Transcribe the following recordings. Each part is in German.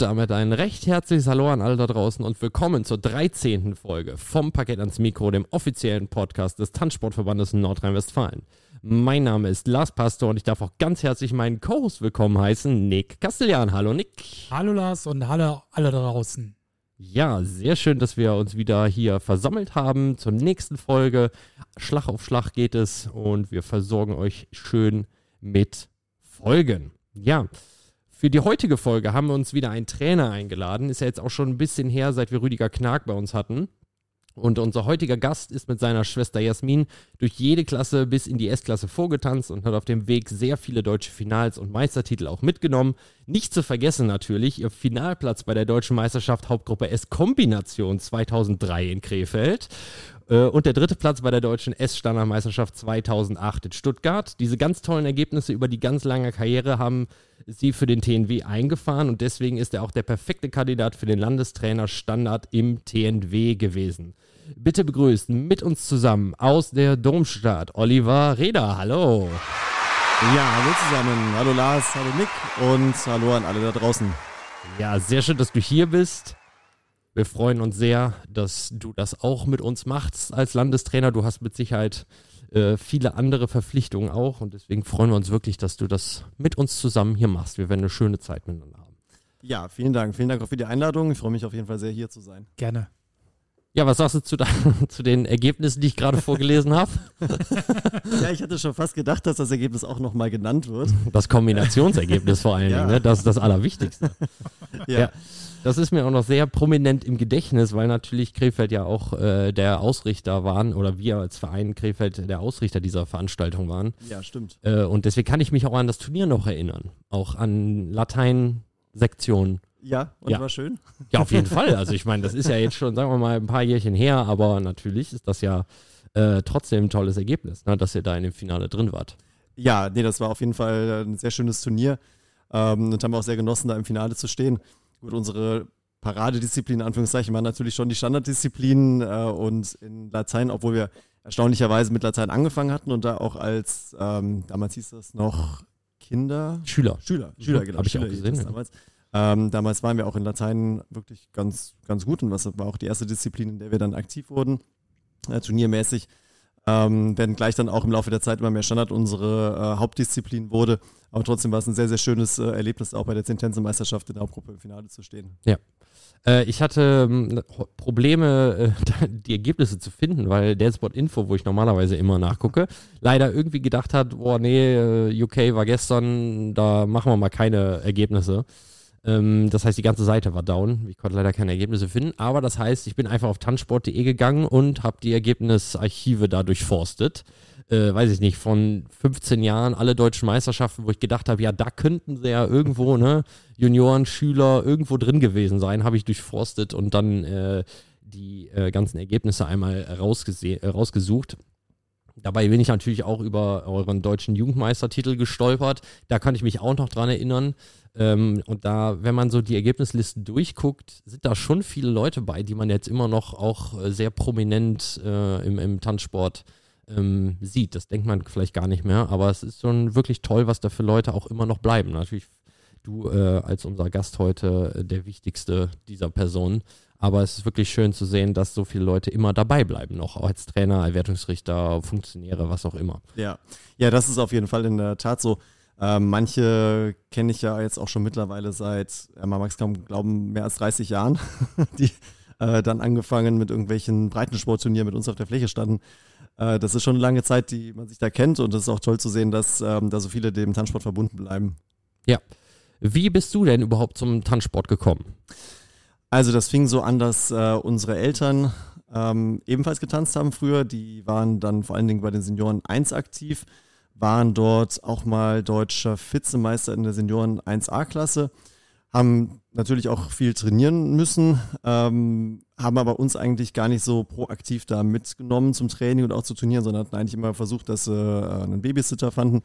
Und damit ein recht herzliches Hallo an alle da draußen und willkommen zur 13. Folge vom Paket ans Mikro, dem offiziellen Podcast des Tanzsportverbandes Nordrhein-Westfalen. Mein Name ist Lars Pastor und ich darf auch ganz herzlich meinen Co-Host willkommen heißen, Nick Castellan. Hallo Nick. Hallo Lars und hallo alle da draußen. Ja, sehr schön, dass wir uns wieder hier versammelt haben zur nächsten Folge. Schlag auf Schlag geht es und wir versorgen euch schön mit Folgen. Ja, für die heutige Folge haben wir uns wieder einen Trainer eingeladen. Ist ja jetzt auch schon ein bisschen her, seit wir Rüdiger Knag bei uns hatten. Und unser heutiger Gast ist mit seiner Schwester Jasmin durch jede Klasse bis in die S-Klasse vorgetanzt und hat auf dem Weg sehr viele deutsche Finals und Meistertitel auch mitgenommen. Nicht zu vergessen natürlich ihr Finalplatz bei der deutschen Meisterschaft Hauptgruppe S Kombination 2003 in Krefeld. Äh, und der dritte Platz bei der deutschen S-Standardmeisterschaft 2008 in Stuttgart. Diese ganz tollen Ergebnisse über die ganz lange Karriere haben sie für den TNW eingefahren und deswegen ist er auch der perfekte Kandidat für den Landestrainer Standard im TNW gewesen. Bitte begrüßen mit uns zusammen aus der Domstadt Oliver Reda. Hallo. Ja, hallo zusammen. Hallo Lars, hallo Nick und hallo an alle da draußen. Ja, sehr schön, dass du hier bist. Wir freuen uns sehr, dass du das auch mit uns machst als Landestrainer. Du hast mit Sicherheit äh, viele andere Verpflichtungen auch und deswegen freuen wir uns wirklich, dass du das mit uns zusammen hier machst. Wir werden eine schöne Zeit miteinander haben. Ja, vielen Dank. Vielen Dank auch für die Einladung. Ich freue mich auf jeden Fall sehr, hier zu sein. Gerne. Ja, was sagst du zu, zu den Ergebnissen, die ich gerade vorgelesen habe? ja, ich hatte schon fast gedacht, dass das Ergebnis auch nochmal genannt wird. Das Kombinationsergebnis vor allen ja. Dingen, ne? das ist das Allerwichtigste. ja. ja. Das ist mir auch noch sehr prominent im Gedächtnis, weil natürlich Krefeld ja auch äh, der Ausrichter waren oder wir als Verein Krefeld der Ausrichter dieser Veranstaltung waren. Ja, stimmt. Äh, und deswegen kann ich mich auch an das Turnier noch erinnern. Auch an Latein-Sektionen. Ja, und ja. war schön. Ja, auf jeden Fall. Also ich meine, das ist ja jetzt schon, sagen wir mal, ein paar Jährchen her, aber natürlich ist das ja äh, trotzdem ein tolles Ergebnis, ne, dass ihr da in dem Finale drin wart. Ja, nee, das war auf jeden Fall ein sehr schönes Turnier ähm, und haben auch sehr genossen, da im Finale zu stehen. Gut, unsere Paradedisziplin, in Anführungszeichen, waren natürlich schon die Standarddisziplinen äh, und in Latein, obwohl wir erstaunlicherweise mit Latein angefangen hatten und da auch als, ähm, damals hieß das noch Kinder? Schüler. Schüler, Schüler, genau. Habe ich auch gesehen. Damals. Ähm, damals waren wir auch in Latein wirklich ganz, ganz gut und das war auch die erste Disziplin, in der wir dann aktiv wurden, äh, turniermäßig. Ähm, wenn gleich dann auch im Laufe der Zeit immer mehr Standard unsere äh, Hauptdisziplin wurde. Aber trotzdem war es ein sehr, sehr schönes äh, Erlebnis, auch bei der Zentense-Meisterschaft in der Hauptgruppe im Finale zu stehen. Ja. Äh, ich hatte ähm, Probleme, äh, die Ergebnisse zu finden, weil der Info, wo ich normalerweise immer nachgucke, leider irgendwie gedacht hat, boah, nee, äh, UK war gestern, da machen wir mal keine Ergebnisse. Ähm, das heißt, die ganze Seite war down. Ich konnte leider keine Ergebnisse finden. Aber das heißt, ich bin einfach auf tanzsport.de gegangen und habe die Ergebnisarchive da durchforstet. Äh, weiß ich nicht, von 15 Jahren alle deutschen Meisterschaften, wo ich gedacht habe, ja, da könnten sie ja irgendwo, ne, Junioren, Schüler irgendwo drin gewesen sein, habe ich durchforstet und dann äh, die äh, ganzen Ergebnisse einmal äh, rausgesucht. Dabei bin ich natürlich auch über euren deutschen Jugendmeistertitel gestolpert. Da kann ich mich auch noch dran erinnern. Ähm, und da, wenn man so die Ergebnislisten durchguckt, sind da schon viele Leute bei, die man jetzt immer noch auch äh, sehr prominent äh, im, im Tanzsport ähm, sieht. Das denkt man vielleicht gar nicht mehr, aber es ist schon wirklich toll, was da für Leute auch immer noch bleiben. Natürlich du äh, als unser Gast heute äh, der wichtigste dieser Personen. Aber es ist wirklich schön zu sehen, dass so viele Leute immer dabei bleiben, noch als Trainer, Erwertungsrichter, Funktionäre, was auch immer. Ja, ja, das ist auf jeden Fall in der Tat so. Ähm, manche kenne ich ja jetzt auch schon mittlerweile seit, ja, man mag es kaum glauben, mehr als 30 Jahren, die äh, dann angefangen mit irgendwelchen Breitensportturnieren mit uns auf der Fläche standen. Äh, das ist schon eine lange Zeit, die man sich da kennt und es ist auch toll zu sehen, dass ähm, da so viele dem Tanzsport verbunden bleiben. Ja. Wie bist du denn überhaupt zum Tanzsport gekommen? Also das fing so an, dass äh, unsere Eltern ähm, ebenfalls getanzt haben früher. Die waren dann vor allen Dingen bei den Senioren 1 aktiv waren dort auch mal deutscher Vizemeister in der Senioren 1A-Klasse, haben natürlich auch viel trainieren müssen, ähm, haben aber uns eigentlich gar nicht so proaktiv da mitgenommen zum Training und auch zu Turnieren, sondern hatten eigentlich immer versucht, dass sie äh, einen Babysitter fanden,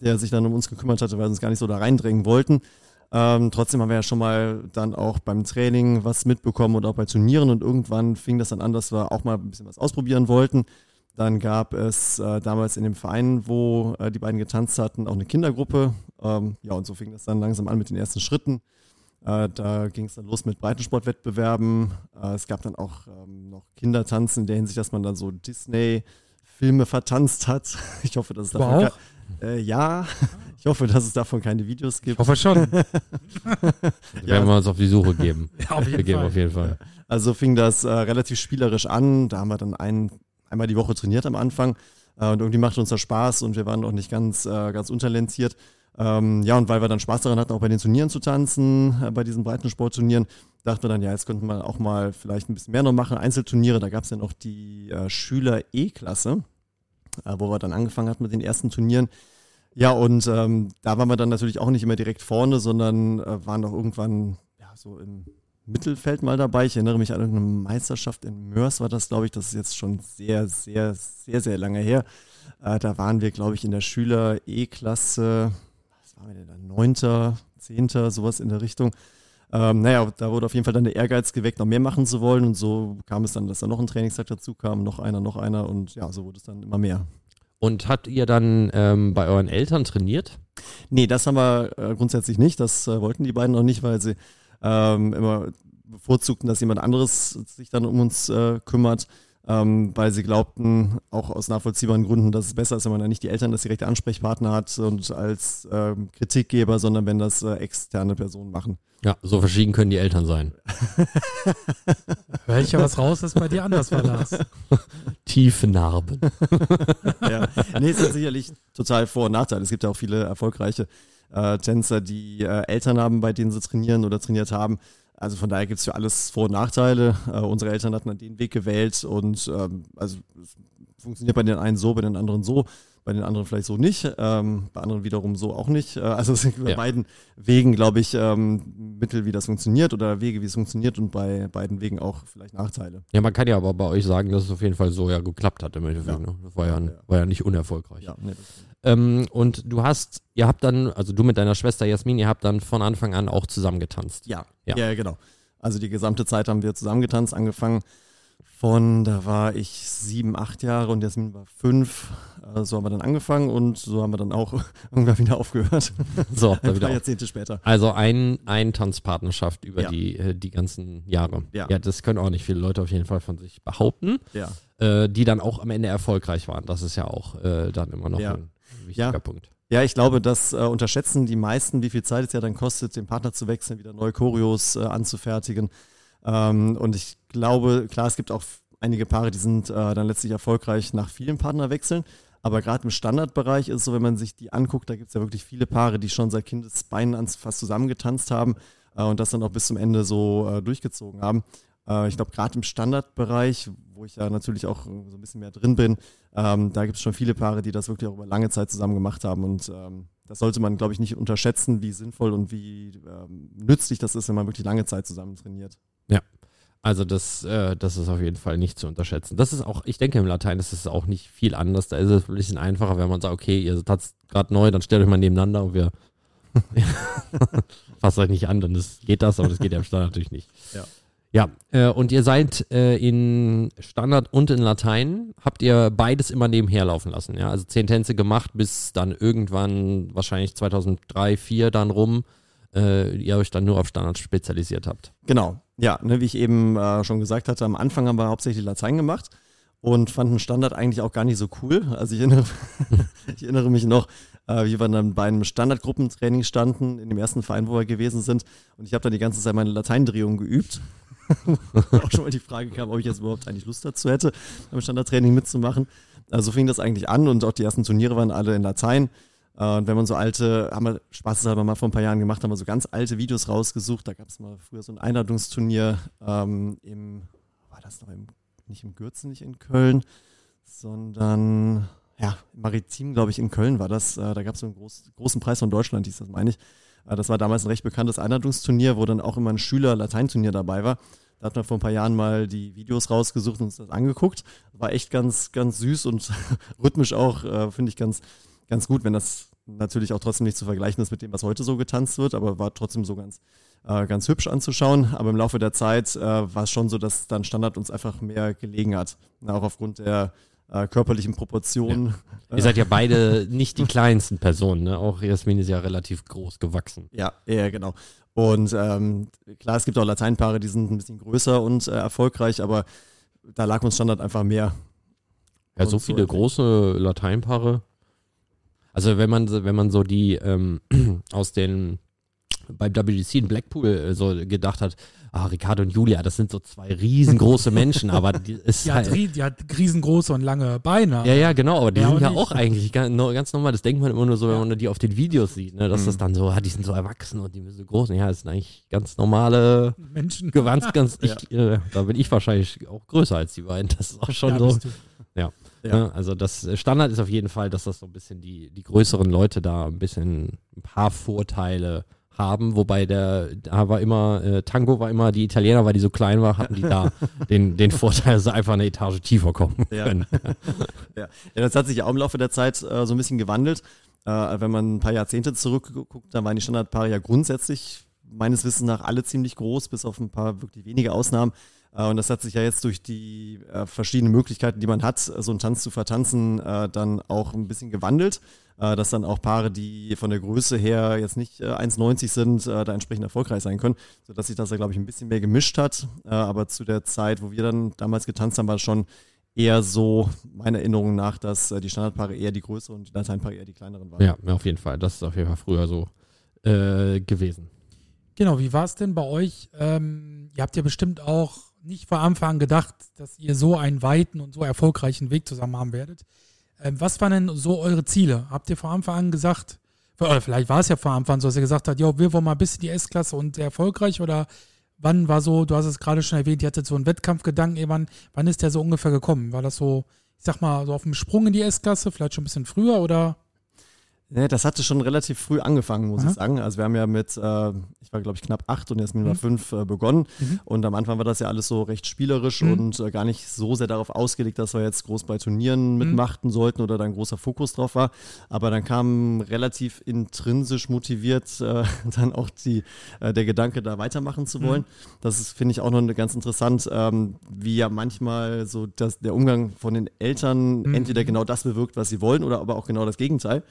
der sich dann um uns gekümmert hatte, weil sie uns gar nicht so da reindrängen wollten. Ähm, trotzdem haben wir ja schon mal dann auch beim Training was mitbekommen und auch bei Turnieren und irgendwann fing das dann an, dass wir auch mal ein bisschen was ausprobieren wollten. Dann gab es äh, damals in dem Verein, wo äh, die beiden getanzt hatten, auch eine Kindergruppe. Ähm, ja, und so fing das dann langsam an mit den ersten Schritten. Äh, da ging es dann los mit Breitensportwettbewerben. Äh, es gab dann auch ähm, noch Kindertanzen in der Hinsicht, dass man dann so Disney-Filme vertanzt hat. Ich hoffe, dass es ke- äh, ja, ich hoffe, dass es davon keine Videos gibt. Ich hoffe schon. Werden wir uns auf die Suche geben. Ja, auf wir jeden geben Fall. auf jeden Fall. Also fing das äh, relativ spielerisch an. Da haben wir dann ein, einmal die Woche trainiert am Anfang. Äh, und irgendwie machte uns das Spaß und wir waren auch nicht ganz, äh, ganz untalentiert. Ähm, ja, und weil wir dann Spaß daran hatten, auch bei den Turnieren zu tanzen, äh, bei diesen Breitensportturnieren, dachten wir dann, ja, jetzt könnten wir auch mal vielleicht ein bisschen mehr noch machen. Einzelturniere, da gab es ja noch die äh, Schüler-E-Klasse, äh, wo wir dann angefangen hatten mit den ersten Turnieren. Ja, und ähm, da waren wir dann natürlich auch nicht immer direkt vorne, sondern äh, waren auch irgendwann ja, so im Mittelfeld mal dabei. Ich erinnere mich an irgendeine Meisterschaft in Mörs war das, glaube ich. Das ist jetzt schon sehr, sehr, sehr, sehr lange her. Äh, da waren wir, glaube ich, in der Schüler-E-Klasse, was waren wir denn da? Neunter, Zehnter, sowas in der Richtung. Ähm, naja, da wurde auf jeden Fall dann der Ehrgeiz geweckt, noch mehr machen zu wollen. Und so kam es dann, dass da noch ein Trainingstag dazu kam, noch einer, noch einer. Und ja, so wurde es dann immer mehr. Und habt ihr dann ähm, bei euren Eltern trainiert? Nee, das haben wir äh, grundsätzlich nicht. Das äh, wollten die beiden auch nicht, weil sie ähm, immer bevorzugten, dass jemand anderes sich dann um uns äh, kümmert, ähm, weil sie glaubten, auch aus nachvollziehbaren Gründen, dass es besser ist, wenn man dann nicht die Eltern als direkte Ansprechpartner hat und als ähm, Kritikgeber, sondern wenn das äh, externe Personen machen. Ja, so verschieden können die Eltern sein. Hör ich ja was raus, dass bei dir anders war, Lars. Tiefe Narben. ja. Nee, es hat sicherlich total Vor- und Nachteile. Es gibt ja auch viele erfolgreiche äh, Tänzer, die äh, Eltern haben, bei denen sie trainieren oder trainiert haben. Also von daher gibt es für alles Vor- und Nachteile. Äh, unsere Eltern hatten dann den Weg gewählt und ähm, also es funktioniert bei den einen so, bei den anderen so, bei den anderen vielleicht so nicht, ähm, bei anderen wiederum so auch nicht. Äh, also es sind bei Ja. beiden Wegen, glaube ich, ähm, Mittel, wie das funktioniert oder Wege, wie es funktioniert und bei beiden Wegen auch vielleicht Nachteile. Ja, man kann ja aber bei euch sagen, dass es auf jeden Fall so ja geklappt hat im Endeffekt. Ja. Ne? Das war ja, Ja. war ja nicht unerfolgreich. Ja, nee, das Ähm, und du hast, ihr habt dann, also du mit deiner Schwester Jasmin, ihr habt dann von Anfang an auch zusammen getanzt. Ja, Ja. ja, genau. Also die gesamte Zeit haben wir zusammengetanzt, angefangen von, da war ich sieben, acht Jahre und Jasmin war fünf. Äh, So haben wir dann angefangen und so haben wir dann auch irgendwann wieder aufgehört. So, Ein wieder paar auf. Jahrzehnte später. Also ein, ein Tanzpartnerschaft über Ja. die, äh, die ganzen Jahre. Ja. das können auch nicht viele Leute auf jeden Fall von sich behaupten, Ja. äh, die dann auch am Ende erfolgreich waren. Das ist ja auch äh, dann immer noch Ja. ein wichtiger Ja. Punkt. Ja, ich glaube, das äh, unterschätzen die meisten, wie viel Zeit es ja dann kostet, den Partner zu wechseln, wieder neue Choreos äh, anzufertigen. Ähm, und ich glaube, klar, es gibt auch einige Paare, die sind äh, dann letztlich erfolgreich nach vielen Partnerwechseln. Aber gerade im Standardbereich ist es so, wenn man sich die anguckt, da gibt es ja wirklich viele Paare, die schon seit Kindesbeinen fast zusammengetanzt haben äh, und das dann auch bis zum Ende so äh, durchgezogen haben. Äh, ich glaube, gerade im Standardbereich, wo ich ja natürlich auch äh, so ein bisschen mehr drin bin, ähm, da gibt es schon viele Paare, die das wirklich auch über lange Zeit zusammen gemacht haben. Und ähm, das sollte man, glaube ich, nicht unterschätzen, wie sinnvoll und wie ähm, nützlich das ist, wenn man wirklich lange Zeit zusammen trainiert. Also das, äh, das ist auf jeden Fall nicht zu unterschätzen. Das ist auch, ich denke im Latein ist es auch nicht viel anders. Da ist es ein bisschen einfacher, wenn man sagt, okay, ihr tanzt gerade neu, dann stellt euch mal nebeneinander und wir fasst euch nicht an, dann ist, geht das, aber das geht ja im Standard natürlich nicht. Ja. Ja, äh, und ihr seid äh, in Standard und in Latein, habt ihr beides immer nebenher laufen lassen, ja? Also zehn Tänze gemacht, bis dann irgendwann, wahrscheinlich 2003, 2004 dann rum, äh, ihr euch dann nur auf Standard spezialisiert habt. Genau, ja, ne, wie ich eben äh, schon gesagt hatte, am Anfang haben wir hauptsächlich Latein gemacht und fanden Standard eigentlich auch gar nicht so cool. Also ich erinnere, ich erinnere mich noch, äh, wie wir dann bei einem Standardgruppentraining standen, in dem ersten Verein, wo wir gewesen sind. Und ich habe dann die ganze Zeit meine Lateindrehung geübt. auch schon mal die Frage kam, ob ich jetzt überhaupt eigentlich Lust dazu hätte, beim Standardtraining mitzumachen. Also so fing das eigentlich an und auch die ersten Turniere waren alle in Latein. Äh, Und wenn man so alte, haben wir spaßeshalber mal vor ein paar Jahren gemacht, haben wir so ganz alte Videos rausgesucht. Da gab es mal früher so ein Einladungsturnier ähm, im, war das noch im, nicht im Gürzen, nicht in Köln, sondern ja, im Maritim, glaube ich, in Köln war das. Äh, da gab es so einen groß, großen Preis von Deutschland, hieß das, meine ich. Äh, das war damals ein recht bekanntes Einladungsturnier, wo dann auch immer ein Schüler-Lateinturnier dabei war. Da hat man vor ein paar Jahren mal die Videos rausgesucht und uns das angeguckt. War echt ganz, ganz süß und rhythmisch auch, äh, finde ich ganz, ganz gut, wenn das natürlich auch trotzdem nicht zu vergleichen ist mit dem, was heute so getanzt wird, aber war trotzdem so ganz, äh, ganz hübsch anzuschauen. Aber im Laufe der Zeit äh, war es schon so, dass dann Standard uns einfach mehr gelegen hat. Auch aufgrund der äh, körperlichen Proportionen. Ihr seid ja beide nicht die kleinsten Personen, ne? Auch Jasmin ist ja relativ groß gewachsen. Ja, ja, genau. Und ähm, klar, es gibt auch Lateinpaare, die sind ein bisschen größer und äh, erfolgreich, aber da lag uns Standard einfach mehr. Ja, so viele so- große Lateinpaare. Also wenn man so- wenn man so die ähm, aus den beim WGC in Blackpool äh, so gedacht hat, ah, Ricardo und Julia, das sind so zwei riesengroße Menschen, aber die ist Die hat, halt, rie- die hat riesengroße und lange Beine. ja, ja, genau, aber die Ja, sind ja auch eigentlich ganz, ganz normal. Das denkt man immer nur so, wenn man die auf den Videos sieht, ne, dass Mhm. das dann so, ah, die sind so erwachsen und die sind so groß. Ja, das sind eigentlich ganz normale, Menschen. ganz, ganz, Ja. ich, äh, da bin ich wahrscheinlich auch größer als die beiden. Das ist auch schon Ja, so. bist du. Ja. Ne? Also das Standard ist auf jeden Fall, dass das so ein bisschen die, die größeren Leute da ein bisschen ein paar Vorteile haben, wobei der, da war immer, äh, Tango war immer, die Italiener, weil die so klein war, hatten die da den, den Vorteil, dass sie einfach eine Etage tiefer kommen Ja. können. Ja, das hat sich ja auch im Laufe der Zeit äh, so ein bisschen gewandelt. Äh, wenn man ein paar Jahrzehnte zurückguckt, dann waren die Standardpaare ja grundsätzlich meines Wissens nach alle ziemlich groß, bis auf ein paar wirklich wenige Ausnahmen. Äh, und das hat sich ja jetzt durch die äh, verschiedenen Möglichkeiten, die man hat, so einen Tanz zu vertanzen, äh, dann auch ein bisschen gewandelt. Äh, dass dann auch Paare, die von der Größe her jetzt nicht äh, 1,90 sind, äh, da entsprechend erfolgreich sein können, sodass sich das da, glaube ich, ein bisschen mehr gemischt hat. Äh, aber zu der Zeit, wo wir dann damals getanzt haben, war es schon eher so, meiner Erinnerung nach, dass äh, die Standardpaare eher die größeren und die Lateinpaare eher die kleineren waren. Ja, ja, auf jeden Fall. Das ist auf jeden Fall früher so äh, gewesen. Genau, wie war es denn bei euch? Ähm, ihr habt ja bestimmt auch nicht von Anfang an gedacht, dass ihr so einen weiten und so erfolgreichen Weg zusammen haben werdet. Ähm, was waren denn so eure Ziele? Habt ihr von Anfang an gesagt, oder vielleicht war es ja von Anfang an so, dass ihr gesagt habt, ja, wir wollen mal ein bisschen die S-Klasse und sehr erfolgreich oder wann war so, du hast es gerade schon erwähnt, ihr hattet so einen Wettkampfgedanken, irgendwann, wann ist der so ungefähr gekommen? War das so, ich sag mal, so auf dem Sprung in die S-Klasse, vielleicht schon ein bisschen früher oder? Ja, das hatte schon relativ früh angefangen, muss Aha. ich sagen. Also wir haben ja mit, äh, ich war glaube ich knapp acht und Jasmin war Mhm. fünf äh, begonnen. Mhm. Und am Anfang war das ja alles so recht spielerisch Mhm. und äh, gar nicht so sehr darauf ausgelegt, dass wir jetzt groß bei Turnieren Mhm. mitmachten sollten oder da ein großer Fokus drauf war. Aber dann kam relativ intrinsisch motiviert äh, dann auch die, äh, der Gedanke, da weitermachen zu wollen. Das ist, finde ich, auch noch ganz interessant, ähm, wie ja manchmal so das, der Umgang von den Eltern Mhm. entweder genau das bewirkt, was sie wollen, oder aber auch genau das Gegenteil.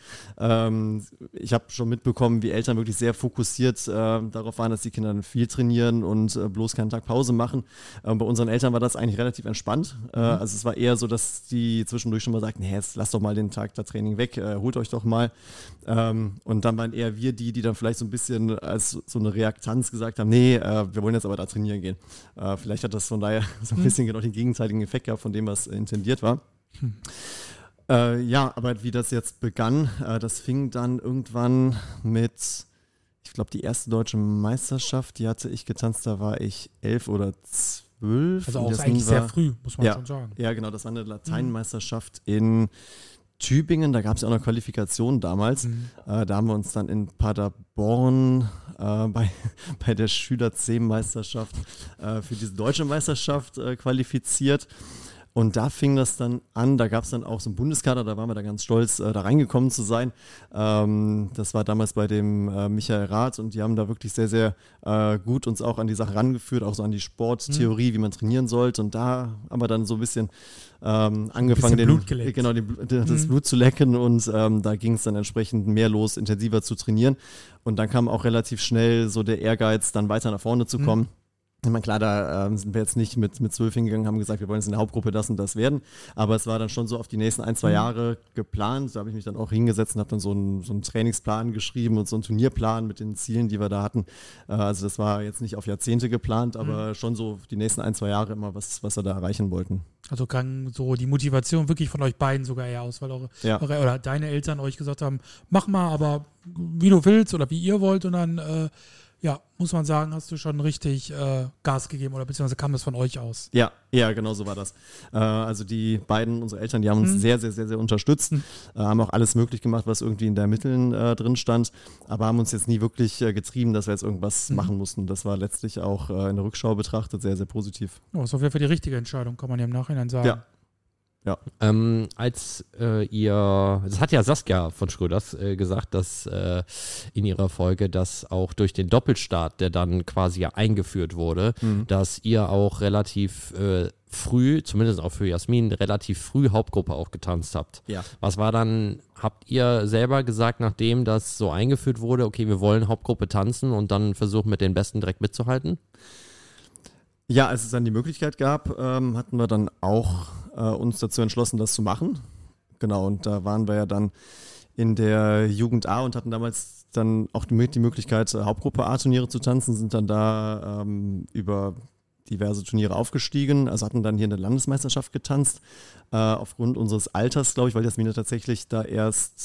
Ähm, ich habe schon mitbekommen, wie Eltern wirklich sehr fokussiert äh, darauf waren, dass die Kinder viel trainieren und äh, bloß keinen Tag Pause machen. Ähm, bei unseren Eltern war das eigentlich relativ entspannt. Äh, also es war eher so, dass die zwischendurch schon mal sagten, hey, jetzt lasst doch mal den Tag da Training weg, äh, holt euch doch mal. Ähm, und dann waren eher wir die, die dann vielleicht so ein bisschen als so eine Reaktanz gesagt haben, nee, äh, wir wollen jetzt aber da trainieren gehen. Äh, vielleicht hat das von daher so ein bisschen genau den gegenteiligen Effekt gehabt von dem, was intendiert war. Äh, ja, aber wie das jetzt begann, äh, das fing dann irgendwann mit, ich glaube, die erste deutsche Meisterschaft, die hatte ich getanzt, da war ich elf oder zwölf. Also auch eigentlich sehr war- früh, muss man Ja. schon sagen. Ja, genau, das war eine Lateinmeisterschaft in Tübingen, da gab es ja auch eine Qualifikation damals. Mhm. Äh, da haben wir uns dann in Paderborn äh, bei, bei der Schüler C-Meisterschaft äh, für diese deutsche Meisterschaft äh, qualifiziert. Und da fing das dann an, da gab es dann auch so einen Bundeskader, da waren wir da ganz stolz, äh, da reingekommen zu sein. Ähm, das war damals bei dem äh, Michael Rath und die haben da wirklich sehr, sehr äh, gut uns auch an die Sache rangeführt, auch so an die Sporttheorie, wie man trainieren sollte. Und da haben wir dann so ein bisschen ähm, angefangen, Bisschen den, Blut genau, den, das Mhm. Blut zu lecken und ähm, da ging es dann entsprechend mehr los, intensiver zu trainieren. Und dann kam auch relativ schnell so der Ehrgeiz, dann weiter nach vorne zu Mhm. Ich meine, klar, da ähm, sind wir jetzt nicht mit, mit zwölf hingegangen, haben gesagt, wir wollen jetzt in der Hauptgruppe das und das werden. Aber es war dann schon so auf die nächsten ein, zwei Mhm. Jahre geplant. Da habe ich mich dann auch hingesetzt und habe dann so einen, so einen Trainingsplan geschrieben und so einen Turnierplan mit den Zielen, die wir da hatten. Äh, also das war jetzt nicht auf Jahrzehnte geplant, Mhm. aber schon so die nächsten ein, zwei Jahre immer, was, was wir da erreichen wollten. Also kann so die Motivation wirklich von euch beiden sogar eher aus, weil eure, Ja. eure oder deine Eltern euch gesagt haben, mach mal, aber wie du willst oder wie ihr wollt und dann, äh, ja, muss man sagen, hast du schon richtig äh, Gas gegeben oder beziehungsweise kam das von euch aus. Ja, ja, genau so war das. Äh, also die beiden, unsere Eltern, die haben uns Mhm. sehr, sehr, sehr, sehr unterstützt, Mhm. äh, haben auch alles möglich gemacht, was irgendwie in der Mitteln äh, drin stand, aber haben uns jetzt nie wirklich äh, getrieben, dass wir jetzt irgendwas Mhm. machen mussten. Das war letztlich auch äh, in der Rückschau betrachtet sehr, sehr positiv. Oh, das jeden Fall die richtige Entscheidung, kann man ja im Nachhinein sagen. Ja. Ja. Ähm, als äh, ihr, das hat ja Saskia von Schröders äh, gesagt, dass äh, in ihrer Folge, dass auch durch den Doppelstart, der dann quasi ja eingeführt wurde, Mhm. dass ihr auch relativ äh, früh, zumindest auch für Jasmin, relativ früh Hauptgruppe auch getanzt habt. Ja. Was war dann, habt ihr selber gesagt, nachdem das so eingeführt wurde, okay, wir wollen Hauptgruppe tanzen und dann versuchen mit den Besten direkt mitzuhalten? Ja, als es dann die Möglichkeit gab, ähm, hatten wir dann auch äh, uns dazu entschlossen, das zu machen. Genau, und da waren wir ja dann in der Jugend A und hatten damals dann auch die, die Möglichkeit, äh, Hauptgruppe A-Turniere zu tanzen, sind dann da ähm, über diverse Turniere aufgestiegen, also hatten dann hier in der Landesmeisterschaft getanzt, äh, aufgrund unseres Alters, glaube ich, weil Jasmine tatsächlich da erst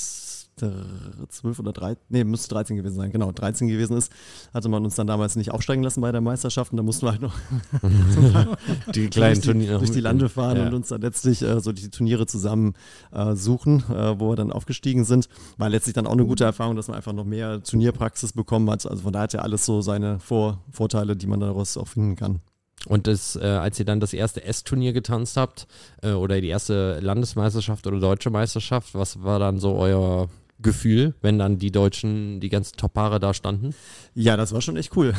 12 oder 13, nee, müsste 13 gewesen sein, genau, 13 gewesen ist, hatte man uns dann damals nicht aufsteigen lassen bei der Meisterschaft und da mussten wir halt noch Die durch, die, durch die Lande fahren Ja. und uns dann letztlich äh, so die Turniere zusammen äh, suchen, äh, wo wir dann aufgestiegen sind. War letztlich dann auch eine gute Erfahrung, dass man einfach noch mehr Turnierpraxis bekommen hat. Also von daher hat ja alles so seine Vor Vorteile, die man daraus auch finden kann. Und das, äh, als ihr dann das erste S-Turnier getanzt habt, äh, oder die erste Landesmeisterschaft oder deutsche Meisterschaft, was war dann so euer Gefühl, wenn dann die Deutschen, die ganzen Top-Paare da standen? Ja, das war schon echt cool.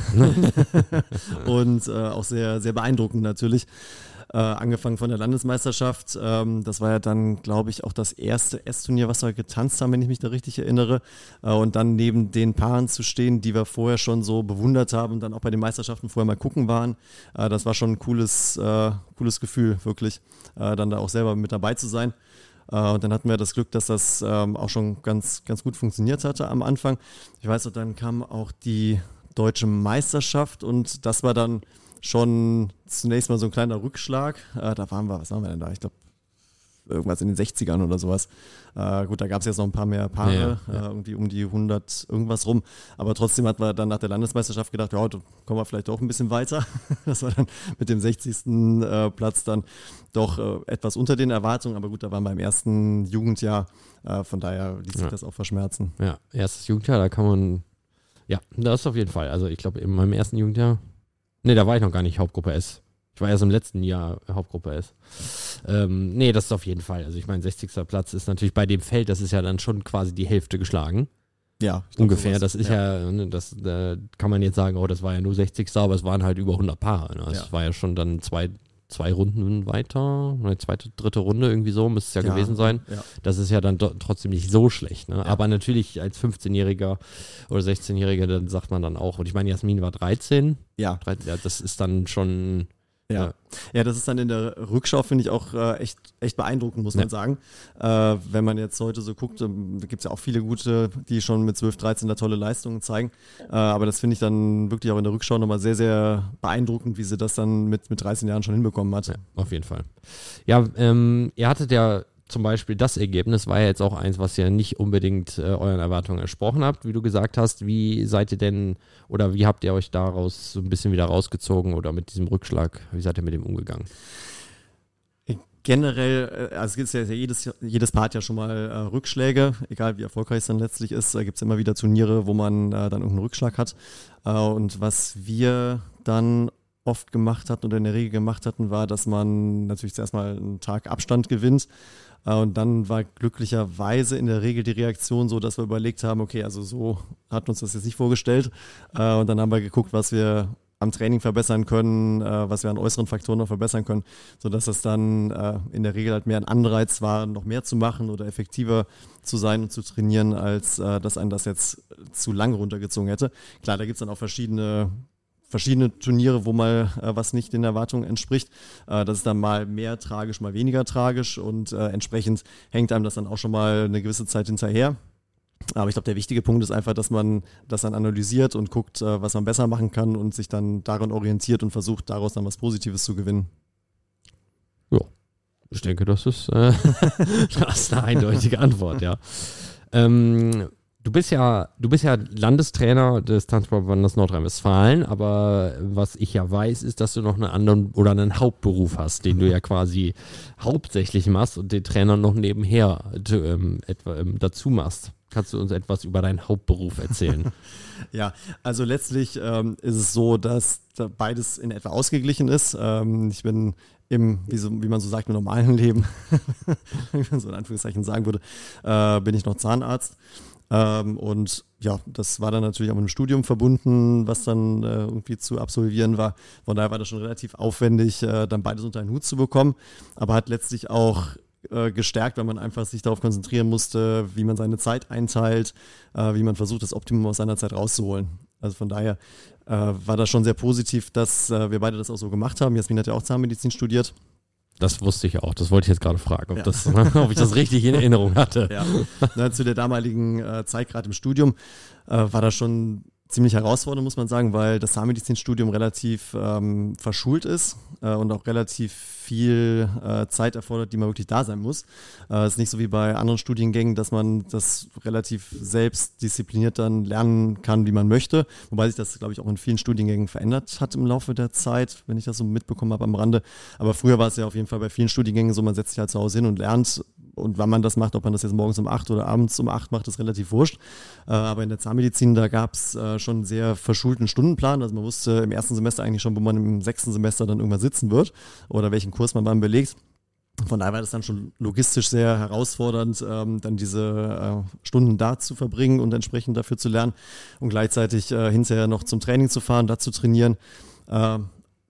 und äh, auch sehr, sehr beeindruckend natürlich. Äh, angefangen von der Landesmeisterschaft. Ähm, das war ja dann, glaube ich, auch das erste S-Turnier, was wir getanzt haben, wenn ich mich da richtig erinnere. Äh, und dann neben den Paaren zu stehen, die wir vorher schon so bewundert haben und dann auch bei den Meisterschaften vorher mal gucken waren. Äh, das war schon ein cooles, äh, cooles Gefühl, wirklich, äh, dann da auch selber mit dabei zu sein. Äh, Und dann hatten wir das Glück, dass das ähm, auch schon ganz, ganz gut funktioniert hatte am Anfang. Ich weiß dann kam auch die deutsche Meisterschaft und das war dann schon zunächst mal so ein kleiner Rückschlag. Äh, da waren wir, was waren wir denn da? Ich glaube, irgendwas in den 60ern oder sowas. Äh, gut, da gab es jetzt noch ein paar mehr Paare, Ja, ja. Äh, irgendwie um die 100 irgendwas rum. Aber trotzdem hat man dann nach der Landesmeisterschaft gedacht, ja, da kommen wir vielleicht auch ein bisschen weiter. Das war dann mit dem 60. Äh, Platz dann doch äh, etwas unter den Erwartungen. Aber gut, da waren wir im ersten Jugendjahr. Äh, von daher ließ sich Ja. das auch verschmerzen. Ja, erstes Jugendjahr, da kann man, ja, das auf jeden Fall. Also ich glaube, in meinem ersten Jugendjahr, nee, da war ich noch gar nicht Hauptgruppe S. Ich war erst im letzten Jahr Hauptgruppe S. Ähm, nee, das ist auf jeden Fall. Also ich meine, 60. Platz ist natürlich bei dem Feld, das ist ja dann schon quasi die Hälfte geschlagen. Ja, glaub, Ungefähr. Das ist ja, ne, das da kann man jetzt sagen, oh, das war ja nur 60. Aber es waren halt über 100 Paare. Ne? Das Ja. war ja schon dann zwei, zwei Runden weiter, eine zweite, dritte Runde irgendwie so, müsste es ja, gewesen sein. Ja. Das ist ja dann trotzdem nicht so schlecht. Ne? Aber natürlich als 15-Jähriger oder 16-Jähriger, dann sagt man dann auch, und ich meine, Jasmin war 13, Ja, 13 ja, das ist dann schon, Ja. Ja. das ist dann in der Rückschau, finde ich, auch äh, echt, echt beeindruckend, muss Ja. man sagen. Äh, wenn man jetzt heute so guckt, ähm, gibt es ja auch viele gute, die schon mit 12, 13 da tolle Leistungen zeigen. Äh, aber das finde ich dann wirklich auch in der Rückschau nochmal sehr, sehr beeindruckend, wie sie das dann mit, mit 13 Jahren schon hinbekommen hat. ja, auf jeden Fall. Ja, ähm, ihr hattet ja zum Beispiel das Ergebnis, war ja jetzt auch eins, was ihr nicht unbedingt äh, euren Erwartungen entsprochen habt, wie du gesagt hast. Wie seid ihr denn oder wie habt ihr euch daraus so ein bisschen wieder rausgezogen oder mit diesem Rückschlag, wie seid ihr mit dem umgegangen? Generell, äh, also es gibt ja jedes, jedes Paar hat ja schon mal äh, Rückschläge, egal wie erfolgreich es dann letztlich ist, da gibt es immer wieder Turniere, wo man äh, dann irgendeinen Rückschlag hat. Äh, und was wir dann oft gemacht hatten oder in der Regel gemacht hatten, war, dass man natürlich zuerst mal einen Tag Abstand gewinnt. Äh, und dann war glücklicherweise in der Regel die Reaktion so, dass wir überlegt haben, okay, also so wir uns das jetzt nicht vorgestellt. Äh, und dann haben wir geguckt, was wir am Training verbessern können, äh, was wir an äußeren Faktoren noch verbessern können, sodass das dann in der Regel halt mehr ein Anreiz war, noch mehr zu machen oder effektiver zu sein und zu trainieren, als dass einen das jetzt zu lange runtergezogen hätte. Klar, da gibt es dann auch verschiedene verschiedene Turniere, wo mal äh, was nicht den Erwartungen entspricht. Äh, das ist dann mal mehr tragisch, mal weniger tragisch und äh, entsprechend hängt einem das dann auch schon mal eine gewisse Zeit hinterher. Aber ich glaube, der wichtige Punkt ist einfach, dass man das dann analysiert und guckt, äh, was man besser machen kann und sich dann daran orientiert und versucht, daraus dann was Positives zu gewinnen. Ich denke, das ist, äh, das ist eine eindeutige Antwort, ja. Ähm, du bist ja, du bist ja Landestrainer des Tanzverbandes Nordrhein-Westfalen, aber was ich ja weiß, ist, dass du noch einen anderen oder einen Hauptberuf hast, den du ja quasi hauptsächlich machst und den Trainer noch nebenher ähm, etwa, ähm, dazu machst. Kannst du uns etwas über deinen Hauptberuf erzählen? Ja, also letztlich ähm, ist es so, dass da beides in etwa ausgeglichen ist. Ähm, ich bin im, wie, so, wie man so sagt, im normalen Leben, wie man so in Anführungszeichen sagen würde, äh, bin ich noch Zahnarzt. Ähm, und ja, das war dann natürlich auch mit einem Studium verbunden, was dann äh, irgendwie zu absolvieren war. Von daher war das schon relativ aufwendig, äh, dann beides unter einen Hut zu bekommen, aber hat letztlich auch äh, gestärkt, weil man einfach sich darauf konzentrieren musste, wie man seine Zeit einteilt, äh, wie man versucht, das Optimum aus seiner Zeit rauszuholen. Also von daher äh, war das schon sehr positiv, dass äh, wir beide das auch so gemacht haben. Jasmin hat ja auch Zahnmedizin studiert. Das wusste ich auch. Das wollte ich jetzt gerade fragen, ob, ja. das, ob ich das richtig in Erinnerung hatte. Ja. Na, zu der damaligen äh, Zeit, gerade im Studium, äh, war das schon ziemlich herausfordernd, muss man sagen, weil das Zahnmedizinstudium relativ ähm, verschult ist äh, und auch relativ viel äh, Zeit erfordert, die man wirklich da sein muss. Es äh, ist nicht so wie bei anderen Studiengängen, dass man das relativ selbstdiszipliniert dann lernen kann, wie man möchte. Wobei sich das, glaube ich, auch in vielen Studiengängen verändert hat im Laufe der Zeit, wenn ich das so mitbekommen habe am Rande. Aber früher war es ja auf jeden Fall bei vielen Studiengängen so, man setzt sich halt zu Hause hin und lernt und wann man das macht, ob man das jetzt morgens um acht oder abends um acht macht, ist relativ wurscht. Äh, aber in der Zahnmedizin, da gab es äh, schon einen sehr verschulten Stundenplan. Also man wusste im ersten Semester eigentlich schon, wo man im sechsten Semester dann irgendwann sitzen wird oder welchen Kurs man wann belegt. Von daher war das dann schon logistisch sehr herausfordernd, ähm, dann diese äh, Stunden da zu verbringen und entsprechend dafür zu lernen und gleichzeitig äh, hinterher noch zum Training zu fahren, da zu trainieren. Äh,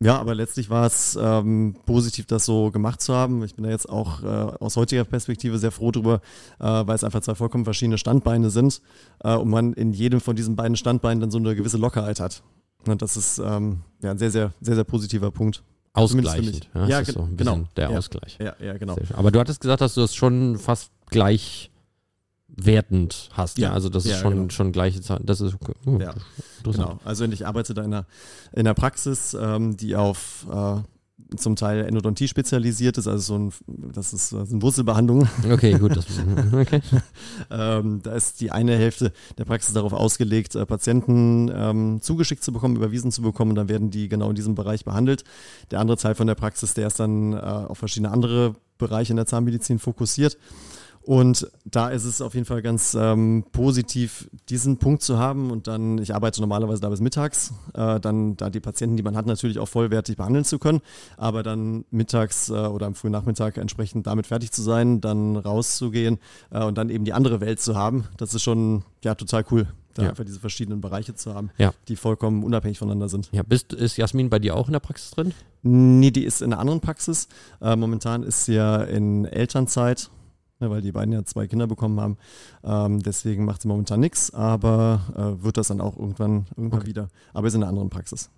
ja, aber letztlich war es ähm, positiv, das so gemacht zu haben. Ich bin da jetzt auch äh, aus heutiger Perspektive sehr froh drüber, äh, weil es einfach zwei vollkommen verschiedene Standbeine sind äh, und man in jedem von diesen beiden Standbeinen dann so eine gewisse Lockerheit hat. Und das ist ähm, ja, ein sehr, sehr, sehr, sehr positiver Punkt. Ausgleichend. Ja, ja so genau. Der ja, Ausgleich. Ja, ja, genau. Aber du hattest gesagt, dass du das schon fast gleich wertend hast. Ja, ja also das ist schon, genau. schon gleiche Zeit. Das ist okay. oh, ja, genau. Also ich arbeite da in einer, in einer Praxis, ähm, die auf äh, zum Teil Endodontie spezialisiert ist, also so ein, das ist, das sind Wurzelbehandlungen. Okay, gut. Das, okay. ähm, da ist die eine Hälfte der Praxis darauf ausgelegt, äh, Patienten ähm, zugeschickt zu bekommen, überwiesen zu bekommen und dann werden die genau in diesem Bereich behandelt. Der andere Teil von der Praxis, der ist dann äh, auf verschiedene andere Bereiche in der Zahnmedizin fokussiert. Und da ist es auf jeden Fall ganz ähm, positiv, diesen Punkt zu haben. Und dann, ich arbeite normalerweise da bis mittags, äh, dann da die Patienten, die man hat, natürlich auch vollwertig behandeln zu können. Aber dann mittags äh, oder am frühen Nachmittag entsprechend damit fertig zu sein, dann rauszugehen äh, und dann eben die andere Welt zu haben, das ist schon ja total cool. Da ja. einfach diese verschiedenen Bereiche zu haben, ja. die vollkommen unabhängig voneinander sind. Ja, bist, ist Jasmin bei dir auch in der Praxis drin? Nee, die ist in einer anderen Praxis. Äh, momentan ist sie ja in Elternzeit weil die beiden ja zwei Kinder bekommen haben. Ähm, deswegen macht sie momentan nichts, aber äh, wird das dann auch irgendwann, irgendwann okay. wieder. Aber ist in einer anderen Praxis.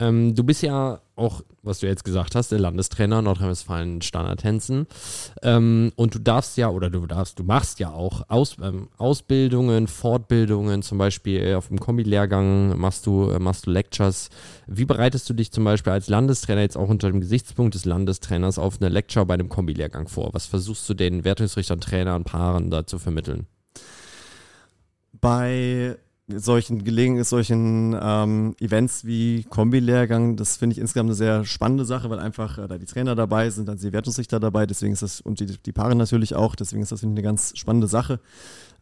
Ähm, du bist ja auch, was du jetzt gesagt hast, der Landestrainer Nordrhein-Westfalen Standardtänzen. Ähm, und du darfst ja, oder du darfst, du machst ja auch Aus, ähm, Ausbildungen, Fortbildungen, zum Beispiel auf dem Kombi-Lehrgang machst du, äh, machst du Lectures. Wie bereitest du dich zum Beispiel als Landestrainer jetzt auch unter dem Gesichtspunkt des Landestrainers auf eine Lecture bei einem Kombi-Lehrgang vor? Was versuchst du den Wertungsrichtern, Trainern, Paaren da zu vermitteln? Bei solchen Gelegenheiten, solchen ähm, Events wie Kombi-Lehrgang, das finde ich insgesamt eine sehr spannende Sache, weil einfach äh, da die Trainer dabei sind, dann sind die Wertungsrichter dabei, deswegen ist das, und die, die Paare natürlich auch, deswegen ist das finde ich, eine ganz spannende Sache.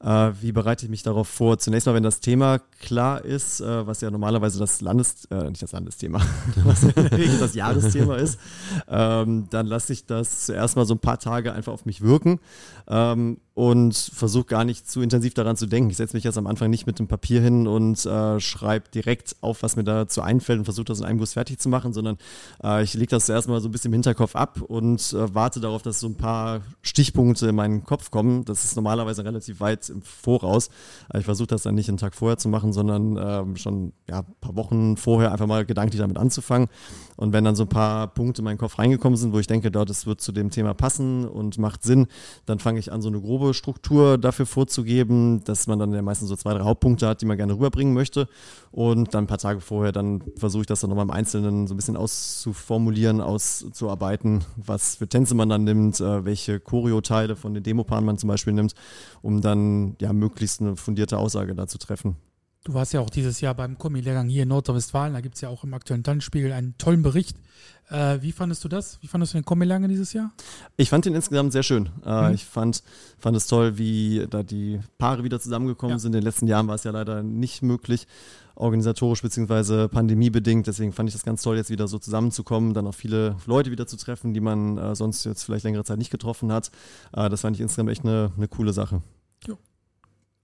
Äh, wie bereite ich mich darauf vor? Zunächst mal, wenn das Thema klar ist, äh, was ja normalerweise das Landes, äh, nicht das Landesthema, was das Jahresthema ist, ähm, dann lasse ich das zuerst mal so ein paar Tage einfach auf mich wirken ähm, und versuche gar nicht zu intensiv daran zu denken. Ich setze mich jetzt am Anfang nicht mit dem Papier hin und äh, schreibe direkt auf, was mir dazu einfällt und versuche das in einem Guss fertig zu machen, sondern äh, ich lege das zuerst mal so ein bisschen im Hinterkopf ab und äh, warte darauf, dass so ein paar Stichpunkte in meinen Kopf kommen. Das ist normalerweise relativ weit im Voraus. Ich versuche das dann nicht einen Tag vorher zu machen, sondern ähm, schon ja, ein paar Wochen vorher einfach mal gedanklich damit anzufangen. Und wenn dann so ein paar Punkte in meinen Kopf reingekommen sind, wo ich denke, dort, das wird zu dem Thema passen und macht Sinn, dann fange ich an, so eine grobe Struktur dafür vorzugeben, dass man dann ja meistens so zwei, drei Hauptpunkte hat, die man gerne rüberbringen möchte. Und dann ein paar Tage vorher, dann versuche ich das dann nochmal im Einzelnen so ein bisschen auszuformulieren, auszuarbeiten, was für Tänze man dann nimmt, äh, welche Choreo-Teile von den Demopaaren man zum Beispiel nimmt, um dann ja möglichst eine fundierte Aussage da zu treffen. Du warst ja auch dieses Jahr beim Kommi-Lehrgang hier in Nordrhein-Westfalen. Da gibt es ja auch im aktuellen Tanzspiegel einen tollen Bericht. Äh, wie fandest du das? Wie fandest du den Kommi-Lehrgang dieses Jahr? Ich fand den insgesamt sehr schön. Äh, mhm. Ich fand, fand es toll, wie da die Paare wieder zusammengekommen ja. sind. In den letzten Jahren war es ja leider nicht möglich. organisatorisch beziehungsweise pandemiebedingt. Deswegen fand ich das ganz toll, jetzt wieder so zusammenzukommen, dann auch viele Leute wieder zu treffen, die man äh, sonst jetzt vielleicht längere Zeit nicht getroffen hat. Äh, das fand ich insgesamt echt eine, eine coole Sache.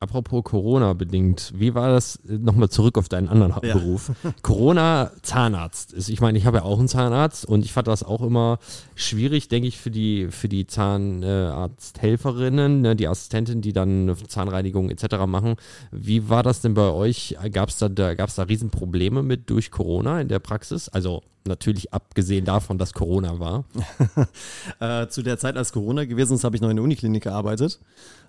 Apropos Corona bedingt, wie war das äh, nochmal zurück auf deinen anderen Ja. Beruf? Corona Zahnarzt ist, ich meine, ich habe ja auch einen Zahnarzt und ich fand das auch immer schwierig, denke ich, für die für die Zahnarzthelferinnen, ne, die Assistentin, die dann Zahnreinigung etc. machen. Wie war das denn bei euch? Gab es da, da gab's da Riesenprobleme mit durch Corona in der Praxis? Also natürlich abgesehen davon, dass Corona war. Äh, zu der Zeit, als Corona gewesen ist, habe ich noch in der Uniklinik gearbeitet.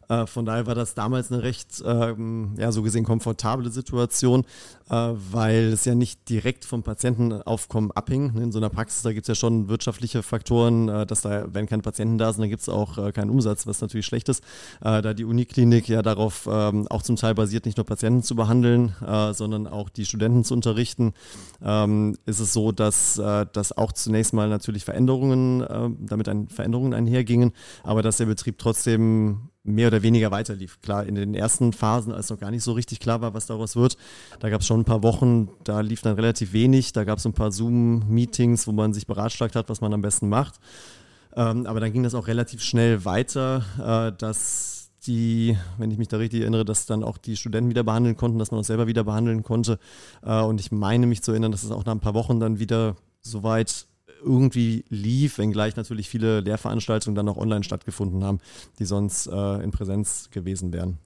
Äh, von daher war das damals eine recht, ähm, ja, so gesehen komfortable Situation, äh, weil es ja nicht direkt vom Patientenaufkommen abhing. In so einer Praxis, da gibt es ja schon wirtschaftliche Faktoren, äh, dass da, wenn keine Patienten da sind, dann gibt es auch äh, keinen Umsatz, was natürlich schlecht ist. Äh, da die Uniklinik ja darauf ähm, auch zum Teil basiert, nicht nur Patienten zu behandeln, sondern auch die Studenten zu unterrichten, ähm, ist es so, dass, äh, dass auch zunächst mal natürlich Veränderungen, äh, damit ein, Veränderungen einhergingen, aber dass der Betrieb trotzdem mehr oder weniger weiterlief. Klar, in den ersten Phasen, als noch gar nicht so richtig klar war, was daraus wird, da gab es schon ein paar Wochen, da lief dann relativ wenig, da gab es ein paar Zoom-Meetings, wo man sich beratschlagt hat, was man am besten macht. Ähm, aber dann ging das auch relativ schnell weiter, äh, dass die, wenn ich mich da richtig erinnere, dass dann auch die Studenten wieder behandeln konnten, dass man auch selber wieder behandeln konnte. Äh, und ich meine mich zu erinnern, dass es auch nach ein paar Wochen dann wieder soweit irgendwie lief, wenngleich natürlich viele Lehrveranstaltungen dann auch online stattgefunden haben, die sonst äh, in Präsenz gewesen wären.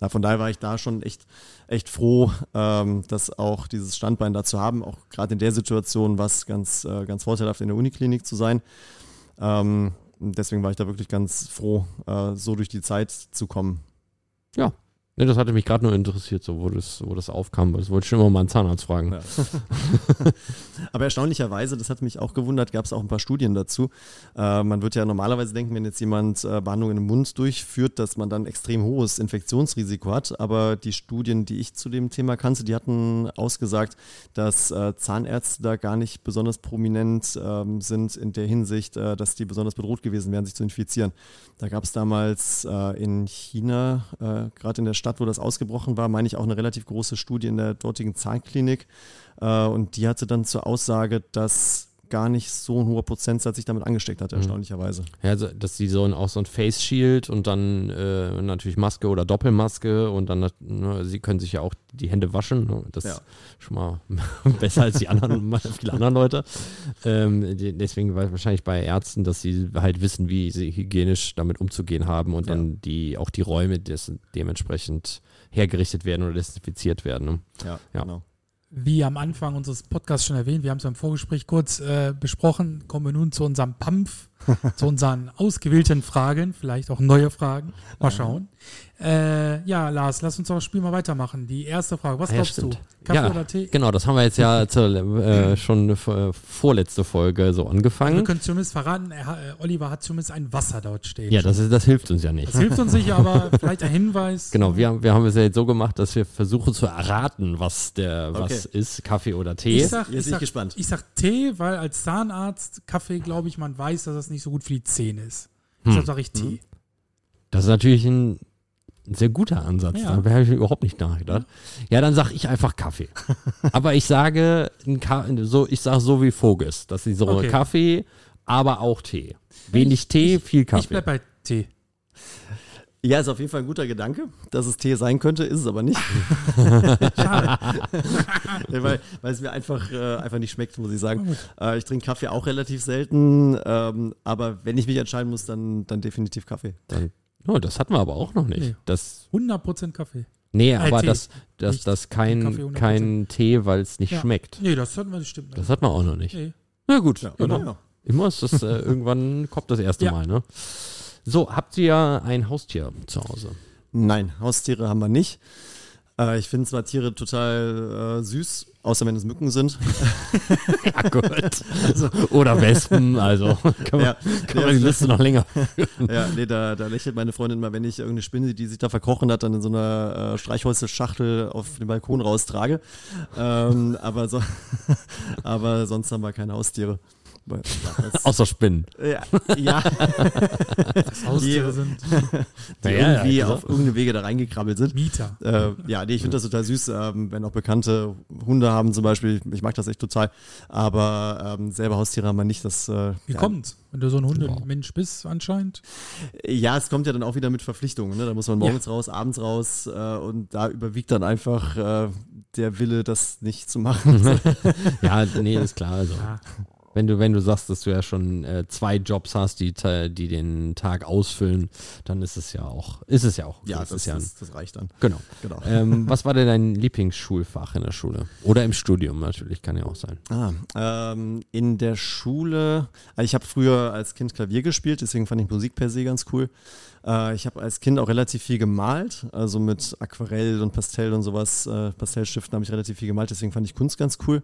Ja, von daher war ich da schon echt, echt froh, ähm, dass auch dieses Standbein da zu haben, auch gerade in der Situation war es ganz, äh, ganz vorteilhaft in der Uniklinik zu sein. Ähm, deswegen war ich da wirklich ganz froh, äh, so durch die Zeit zu kommen. Ja. Ne, das hatte mich gerade nur interessiert, so wo das, wo das aufkam. Das wollte ich schon immer mal einen Zahnarzt fragen. Ja. Aber erstaunlicherweise, das hat mich auch gewundert, gab es auch ein paar Studien dazu. Äh, man wird ja normalerweise denken, wenn jetzt jemand äh, Behandlungen im Mund durchführt, dass man dann extrem hohes Infektionsrisiko hat. Aber die Studien, die ich zu dem Thema kannte, die hatten ausgesagt, dass äh, Zahnärzte da gar nicht besonders prominent ähm, sind in der Hinsicht, äh, dass die besonders bedroht gewesen wären, sich zu infizieren. Da gab es damals äh, in China, äh, gerade in der Stadt, wo das ausgebrochen war, meine ich auch eine relativ große Studie in der dortigen Zahnklinik. Äh, und die hatte dann zur Aussage, dass gar nicht so ein hoher Prozentsatz sich damit angesteckt hat, erstaunlicherweise. Ja, also, dass die so ein, auch so ein Face Shield und dann äh, natürlich Maske oder Doppelmaske und dann, ne, sie können sich ja auch die Hände waschen. Ne? Das Ja. ist schon mal besser als die anderen, viele anderen Leute. Ähm, deswegen war es wahrscheinlich bei Ärzten, dass sie halt wissen, wie sie hygienisch damit umzugehen haben und Ja. dann die, auch die Räume des, dementsprechend hergerichtet werden oder desinfiziert werden. Ne? Ja, Ja. genau. Wie am Anfang unseres Podcasts schon erwähnt, wir haben es im Vorgespräch kurz äh, besprochen, kommen wir nun zu unserem Pampf, zu unseren ausgewählten Fragen, vielleicht auch neue Fragen. Mal schauen. Äh, ja, Lars, lass uns doch das Spiel mal weitermachen. Die erste Frage, was Ah, ja, glaubst du? stimmt. Kaffee Ja, oder Tee? Genau, das haben wir jetzt ja zur, äh, schon äh, vorletzte Folge so Also angefangen. wir können zumindest verraten, er, äh, Oliver hat zumindest ein Wasser dort stehen. Ja, das, ist, das hilft uns ja nicht. das hilft uns sicher, aber vielleicht ein Hinweis. Genau, wir, haben- wir haben es ja jetzt so gemacht, dass wir versuchen zu erraten, was der was Okay. ist, Kaffee oder Tee. Ich sag, Jetzt ich, sag, gespannt. ich sag Tee, weil als Zahnarzt Kaffee, glaube ich, man weiß, dass das nicht so gut für die Zähne ist. Hm. Deshalb sage ich Tee. Das ist natürlich ein sehr guter Ansatz. Ja. Da habe ich überhaupt nicht nachgedacht. Ja, dann sage ich einfach Kaffee. aber ich sage ein Ka so, ich sage so wie Vogels, dass sie so Okay. Kaffee, aber auch Tee. Wenig Tee, viel Kaffee. Ich bleib bei Tee. Ja, ist auf jeden Fall ein guter Gedanke, dass es Tee sein könnte, ist es aber nicht. Schade. Ja, weil, weil es mir einfach, äh, einfach nicht schmeckt, muss ich sagen. Äh, ich trinke Kaffee auch relativ selten, ähm, aber wenn ich mich entscheiden muss, dann, dann definitiv Kaffee. dann, oh, das hatten wir aber auch noch nicht. Nee. Das, 100% Kaffee. nee, aber Tee. das, das, Nicht das kein, 100%. kein Tee, weil es nicht Ja. schmeckt. Nee, das hatten wir das stimmt. Das hat man auch noch nicht. nee. Na gut, Ja, genau. genau. Immer ist das, äh, irgendwann kommt das erste Ja. Mal, ne? So, habt ihr ein Haustier zu Hause? Nein, Haustiere haben wir nicht. Äh, ich finde zwar Tiere total äh, süß, außer wenn es Mücken sind. Ja, gut. Oder Wespen, also kann man, Ja, kann man die Liste noch länger. Ja, nee, da, da lächelt meine Freundin mal, wenn ich irgendeine Spinne, die sich da verkrochen hat, dann in so einer äh, Streichholzschachtel auf den Balkon raustrage. Ähm, aber, so, aber sonst haben wir keine Haustiere. Außer Spinnen. Ja, ja. Haustiere sind die Naja, irgendwie ja, auf irgendeine Wege da reingekrabbelt sind. Mieter. Äh, ja, nee, ich finde das total süß, ähm, wenn auch bekannte Hunde haben zum Beispiel. Ich mag das echt total. Aber ähm, selber Haustiere haben wir nicht. Das, äh, Wie ja, kommt's? Wenn du so ein Hundemensch bist, anscheinend. Ja, es kommt ja dann auch wieder mit Verpflichtungen. Ne? Da muss man morgens raus, abends raus äh, und da überwiegt dann einfach äh, der Wille, das nicht zu machen. Ja, nee, ist klar. Also. Ja. Wenn du, wenn du sagst, dass du ja schon äh, zwei Jobs hast, die, die den Tag ausfüllen, dann ist es ja auch, ist es ja auch. ja, das das, ist ja ein, das, das reicht dann. genau. Genau. ähm, was war denn dein Lieblingsschulfach in der Schule? Oder im Studium natürlich, kann ja auch sein. Ah, ähm, in der Schule, also ich habe früher als Kind Klavier gespielt, deswegen fand ich Musik per se ganz cool. Äh, ich habe als Kind auch relativ viel gemalt, also mit Aquarell und Pastell und sowas, äh, Pastellstiften habe ich relativ viel gemalt, deswegen fand ich Kunst ganz cool.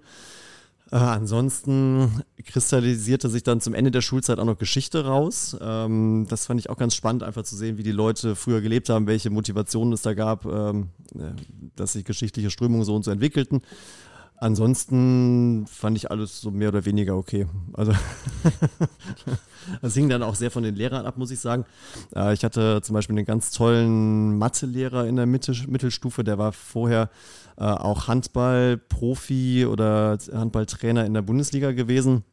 Äh, ansonsten kristallisierte sich dann zum Ende der Schulzeit auch noch Geschichte raus. Ähm, das fand ich auch ganz spannend, einfach zu sehen, wie die Leute früher gelebt haben, welche Motivationen es da gab, ähm, äh, dass sich geschichtliche Strömungen so und so entwickelten. Ansonsten fand ich alles so mehr oder weniger okay. Also das hing dann auch sehr von den Lehrern ab, muss ich sagen. Äh, ich hatte zum Beispiel einen ganz tollen Mathelehrer in der Mitte, Mittelstufe, der war vorher äh, auch Handballprofi oder Handballtrainer in der Bundesliga gewesen.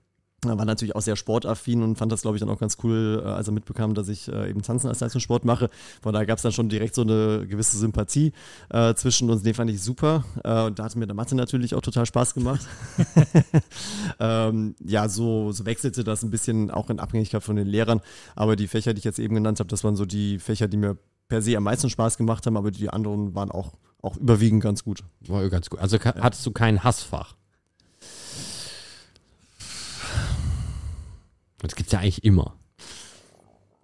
Er war natürlich auch sehr sportaffin und fand das, glaube ich, dann auch ganz cool, äh, als er mitbekam, dass ich äh, eben Tanzen als Leistungssport mache. Von daher gab es dann schon direkt so eine gewisse Sympathie äh, zwischen uns. Den fand ich super. Äh, und da hat mir der Mathe natürlich auch total Spaß gemacht. ähm, ja, so, so wechselte das ein bisschen auch in Abhängigkeit von den Lehrern. Aber die Fächer, die ich jetzt eben genannt habe, das waren so die Fächer, die mir per se am meisten Spaß gemacht haben, aber die anderen waren auch, auch überwiegend ganz gut. War ganz gut. Also ka- hattest du kein Hassfach? Das gibt's ja eigentlich immer.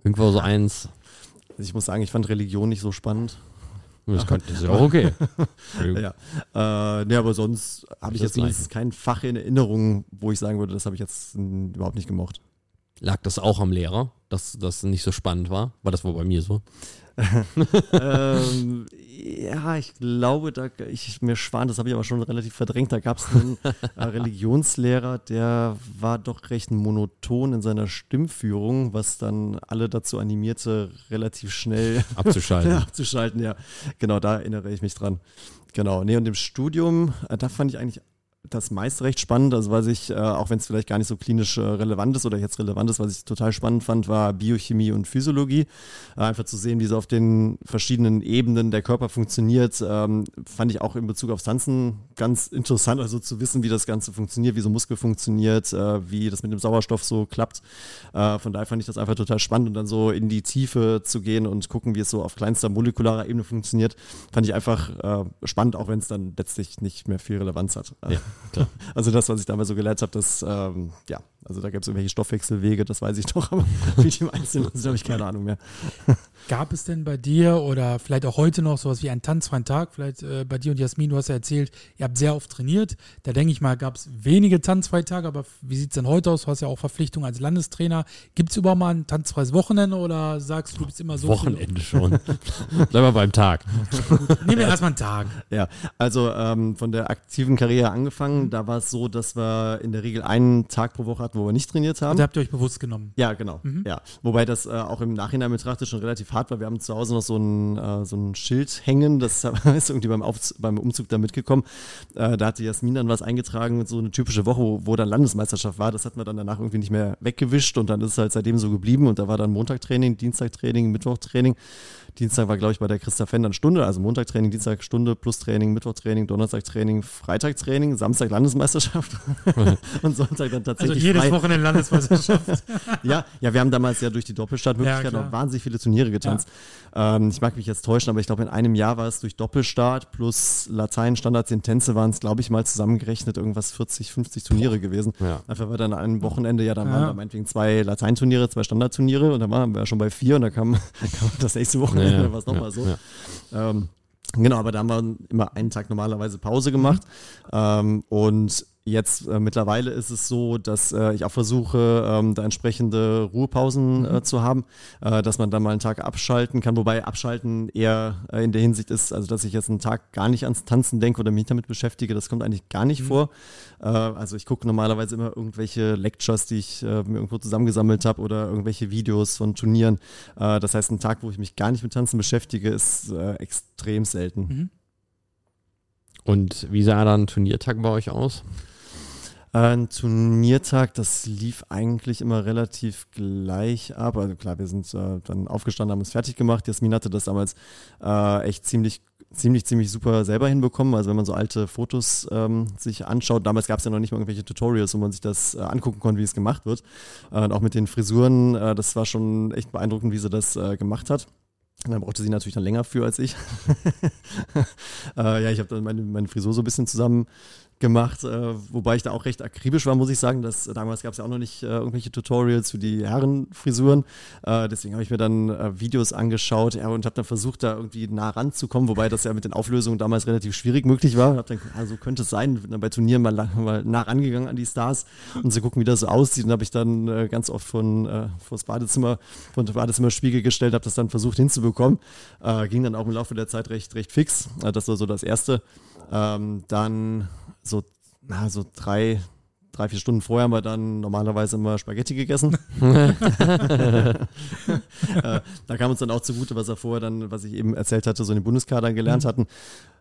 Irgendwo so eins. Also ich muss sagen, ich fand Religion nicht so spannend. Das, könnte, das ist ja auch okay. Ja. Äh, nee, aber sonst habe ich jetzt wenigstens kein Fach in Erinnerung, wo ich sagen würde, das habe ich jetzt überhaupt nicht gemocht. Lag das auch am Lehrer, dass das nicht so spannend war? War das wohl bei mir so? Ähm, ja, ich glaube, da ich mir schwan, das habe ich aber schon relativ verdrängt. Da gab es einen äh, Religionslehrer, der war doch recht monoton in seiner Stimmführung, was dann alle dazu animierte, relativ schnell Abzuschalten. abzuschalten. Ja, genau, da erinnere ich mich dran. Genau, nee, und im Studium, äh, da fand ich eigentlich das meiste recht spannend, also was ich, äh, auch wenn es vielleicht gar nicht so klinisch äh, relevant ist oder jetzt relevant ist, was ich total spannend fand, war Biochemie und Physiologie. Äh, einfach zu sehen, wie so auf den verschiedenen Ebenen der Körper funktioniert, ähm, fand ich auch in Bezug auf Tanzen ganz interessant, also zu wissen, wie das Ganze funktioniert, wie so Muskel funktioniert, äh, wie das mit dem Sauerstoff so klappt. Äh, von daher fand ich das einfach total spannend und dann so in die Tiefe zu gehen und gucken, wie es so auf kleinster molekularer Ebene funktioniert, fand ich einfach äh, spannend, auch wenn es dann letztlich nicht mehr viel Relevanz hat. Ja, klar. Also das, was ich damals so gelernt habe, das, ähm, ja, also da gibt es irgendwelche Stoffwechselwege, das weiß ich doch, aber wie die im Einzelnen habe ich keine Ahnung mehr. Gab es denn bei dir oder vielleicht auch heute noch sowas wie einen tanzfreien Tag? Vielleicht äh, bei dir und Jasmin, du hast ja erzählt, ihr habt sehr oft trainiert. Da denke ich mal, gab es wenige tanzfreie Tage, aber wie sieht es denn heute aus? Du hast ja auch Verpflichtungen als Landestrainer. Gibt es überhaupt mal ein tanzfreies Wochenende oder sagst du, du bist immer so? Wochenende schon. Bleib mal beim Tag. Nehmen wir erstmal einen Tag. Ja, also ähm, von der aktiven Karriere angefangen, da war es so, dass wir in der Regel einen Tag pro Woche hatten, wo wir nicht trainiert haben. Da habt ihr euch bewusst genommen. Ja, genau. Ja. Wobei das äh, auch im Nachhinein betrachtet schon relativ hart war. Wir haben zu Hause noch so ein, äh, so ein Schild hängen, das ist irgendwie beim, Auf beim Umzug da mitgekommen. Äh, da hatte Jasmin dann was eingetragen, so eine typische Woche, wo, wo dann Landesmeisterschaft war. Das hat man dann danach irgendwie nicht mehr weggewischt und dann ist es halt seitdem so geblieben. Und da war dann Montagtraining, Dienstagtraining, Mittwochtraining. Dienstag war, glaube ich, bei der Christa Fenn dann Stunde, also Montagtraining, Dienstag Stunde plus Training, Mittwochtraining, Donnerstagtraining, Freitagtraining, Samstag Landesmeisterschaft und Sonntag dann Also tatsächlich jedes frei. Wochenende Landesmeisterschaft. Ja, ja, wir haben damals ja durch die Doppelstartmöglichkeit Ja, noch wahnsinnig viele Turniere getanzt. Ähm, ich mag mich jetzt täuschen, aber ich glaube, in einem Jahr war es durch Doppelstart plus Latein, Standards, Tänze waren es, glaube ich, mal zusammengerechnet irgendwas 40, 50 Turniere gewesen. Ja. Einfach weil dann an einem Wochenende, ja, dann Ja. waren da meinetwegen zwei Lateinturniere, zwei Standardturniere und dann waren wir ja schon bei vier und dann kam, kam das nächste Wochenende, Ja, dann war es nochmal so. Ähm, genau, aber da haben wir immer einen Tag normalerweise Pause gemacht. Ähm, und Jetzt äh, mittlerweile ist es so, dass äh, ich auch versuche, ähm, da entsprechende Ruhepausen äh, mhm. zu haben, äh, dass man dann mal einen Tag abschalten kann, wobei abschalten eher äh, in der Hinsicht ist, also dass ich jetzt einen Tag gar nicht ans Tanzen denke oder mich damit beschäftige, das kommt eigentlich gar nicht mhm. vor. Äh, also ich gucke normalerweise immer irgendwelche Lectures, die ich mir irgendwo zusammengesammelt habe oder irgendwelche Videos von Turnieren. das heißt, ein Tag, wo ich mich gar nicht mit Tanzen beschäftige, ist extrem selten. Mhm. Und wie sah dann ein Turniertag bei euch aus? Ein Turniertag, das lief eigentlich immer relativ gleich ab. Also klar, wir sind äh, dann aufgestanden, haben es fertig gemacht. Jasmin hatte das damals äh, echt ziemlich, ziemlich, ziemlich super selber hinbekommen. Also wenn man so alte Fotos ähm, sich anschaut, damals gab es ja noch nicht mal irgendwelche Tutorials, wo man sich das äh, angucken konnte, wie es gemacht wird. Äh, und auch mit den Frisuren, äh, das war schon echt beeindruckend, wie sie das äh, gemacht hat. Und dann brauchte sie natürlich dann länger für als ich. äh, ja, ich habe dann meine, meine Frisur so ein bisschen zusammen gemacht, äh, wobei ich da auch recht akribisch war, muss ich sagen. Dass, äh, damals gab es ja auch noch nicht äh, irgendwelche Tutorials für die Herrenfrisuren. Äh, deswegen habe ich mir dann äh, Videos angeschaut ja, und habe dann versucht, da irgendwie nah ranzukommen, wobei das ja mit den Auflösungen damals relativ schwierig möglich war. Hab dann, also könnte es sein, bin dann bei Turnieren mal, mal nah rangegangen an die Stars und zu gucken, wie das so aussieht. Und habe ich dann äh, ganz oft von äh, vor das Badezimmer, von der Badezimmerspiegel gestellt, habe das dann versucht hinzubekommen. ging dann auch im Laufe der Zeit recht, recht fix. das war so das Erste. Ähm, dann so, na, so drei, drei, vier Stunden vorher haben wir dann normalerweise immer Spaghetti gegessen. äh, da kam uns dann auch zugute, was er vorher dann, was ich eben erzählt hatte, so in den Bundeskadern gelernt mhm. hatten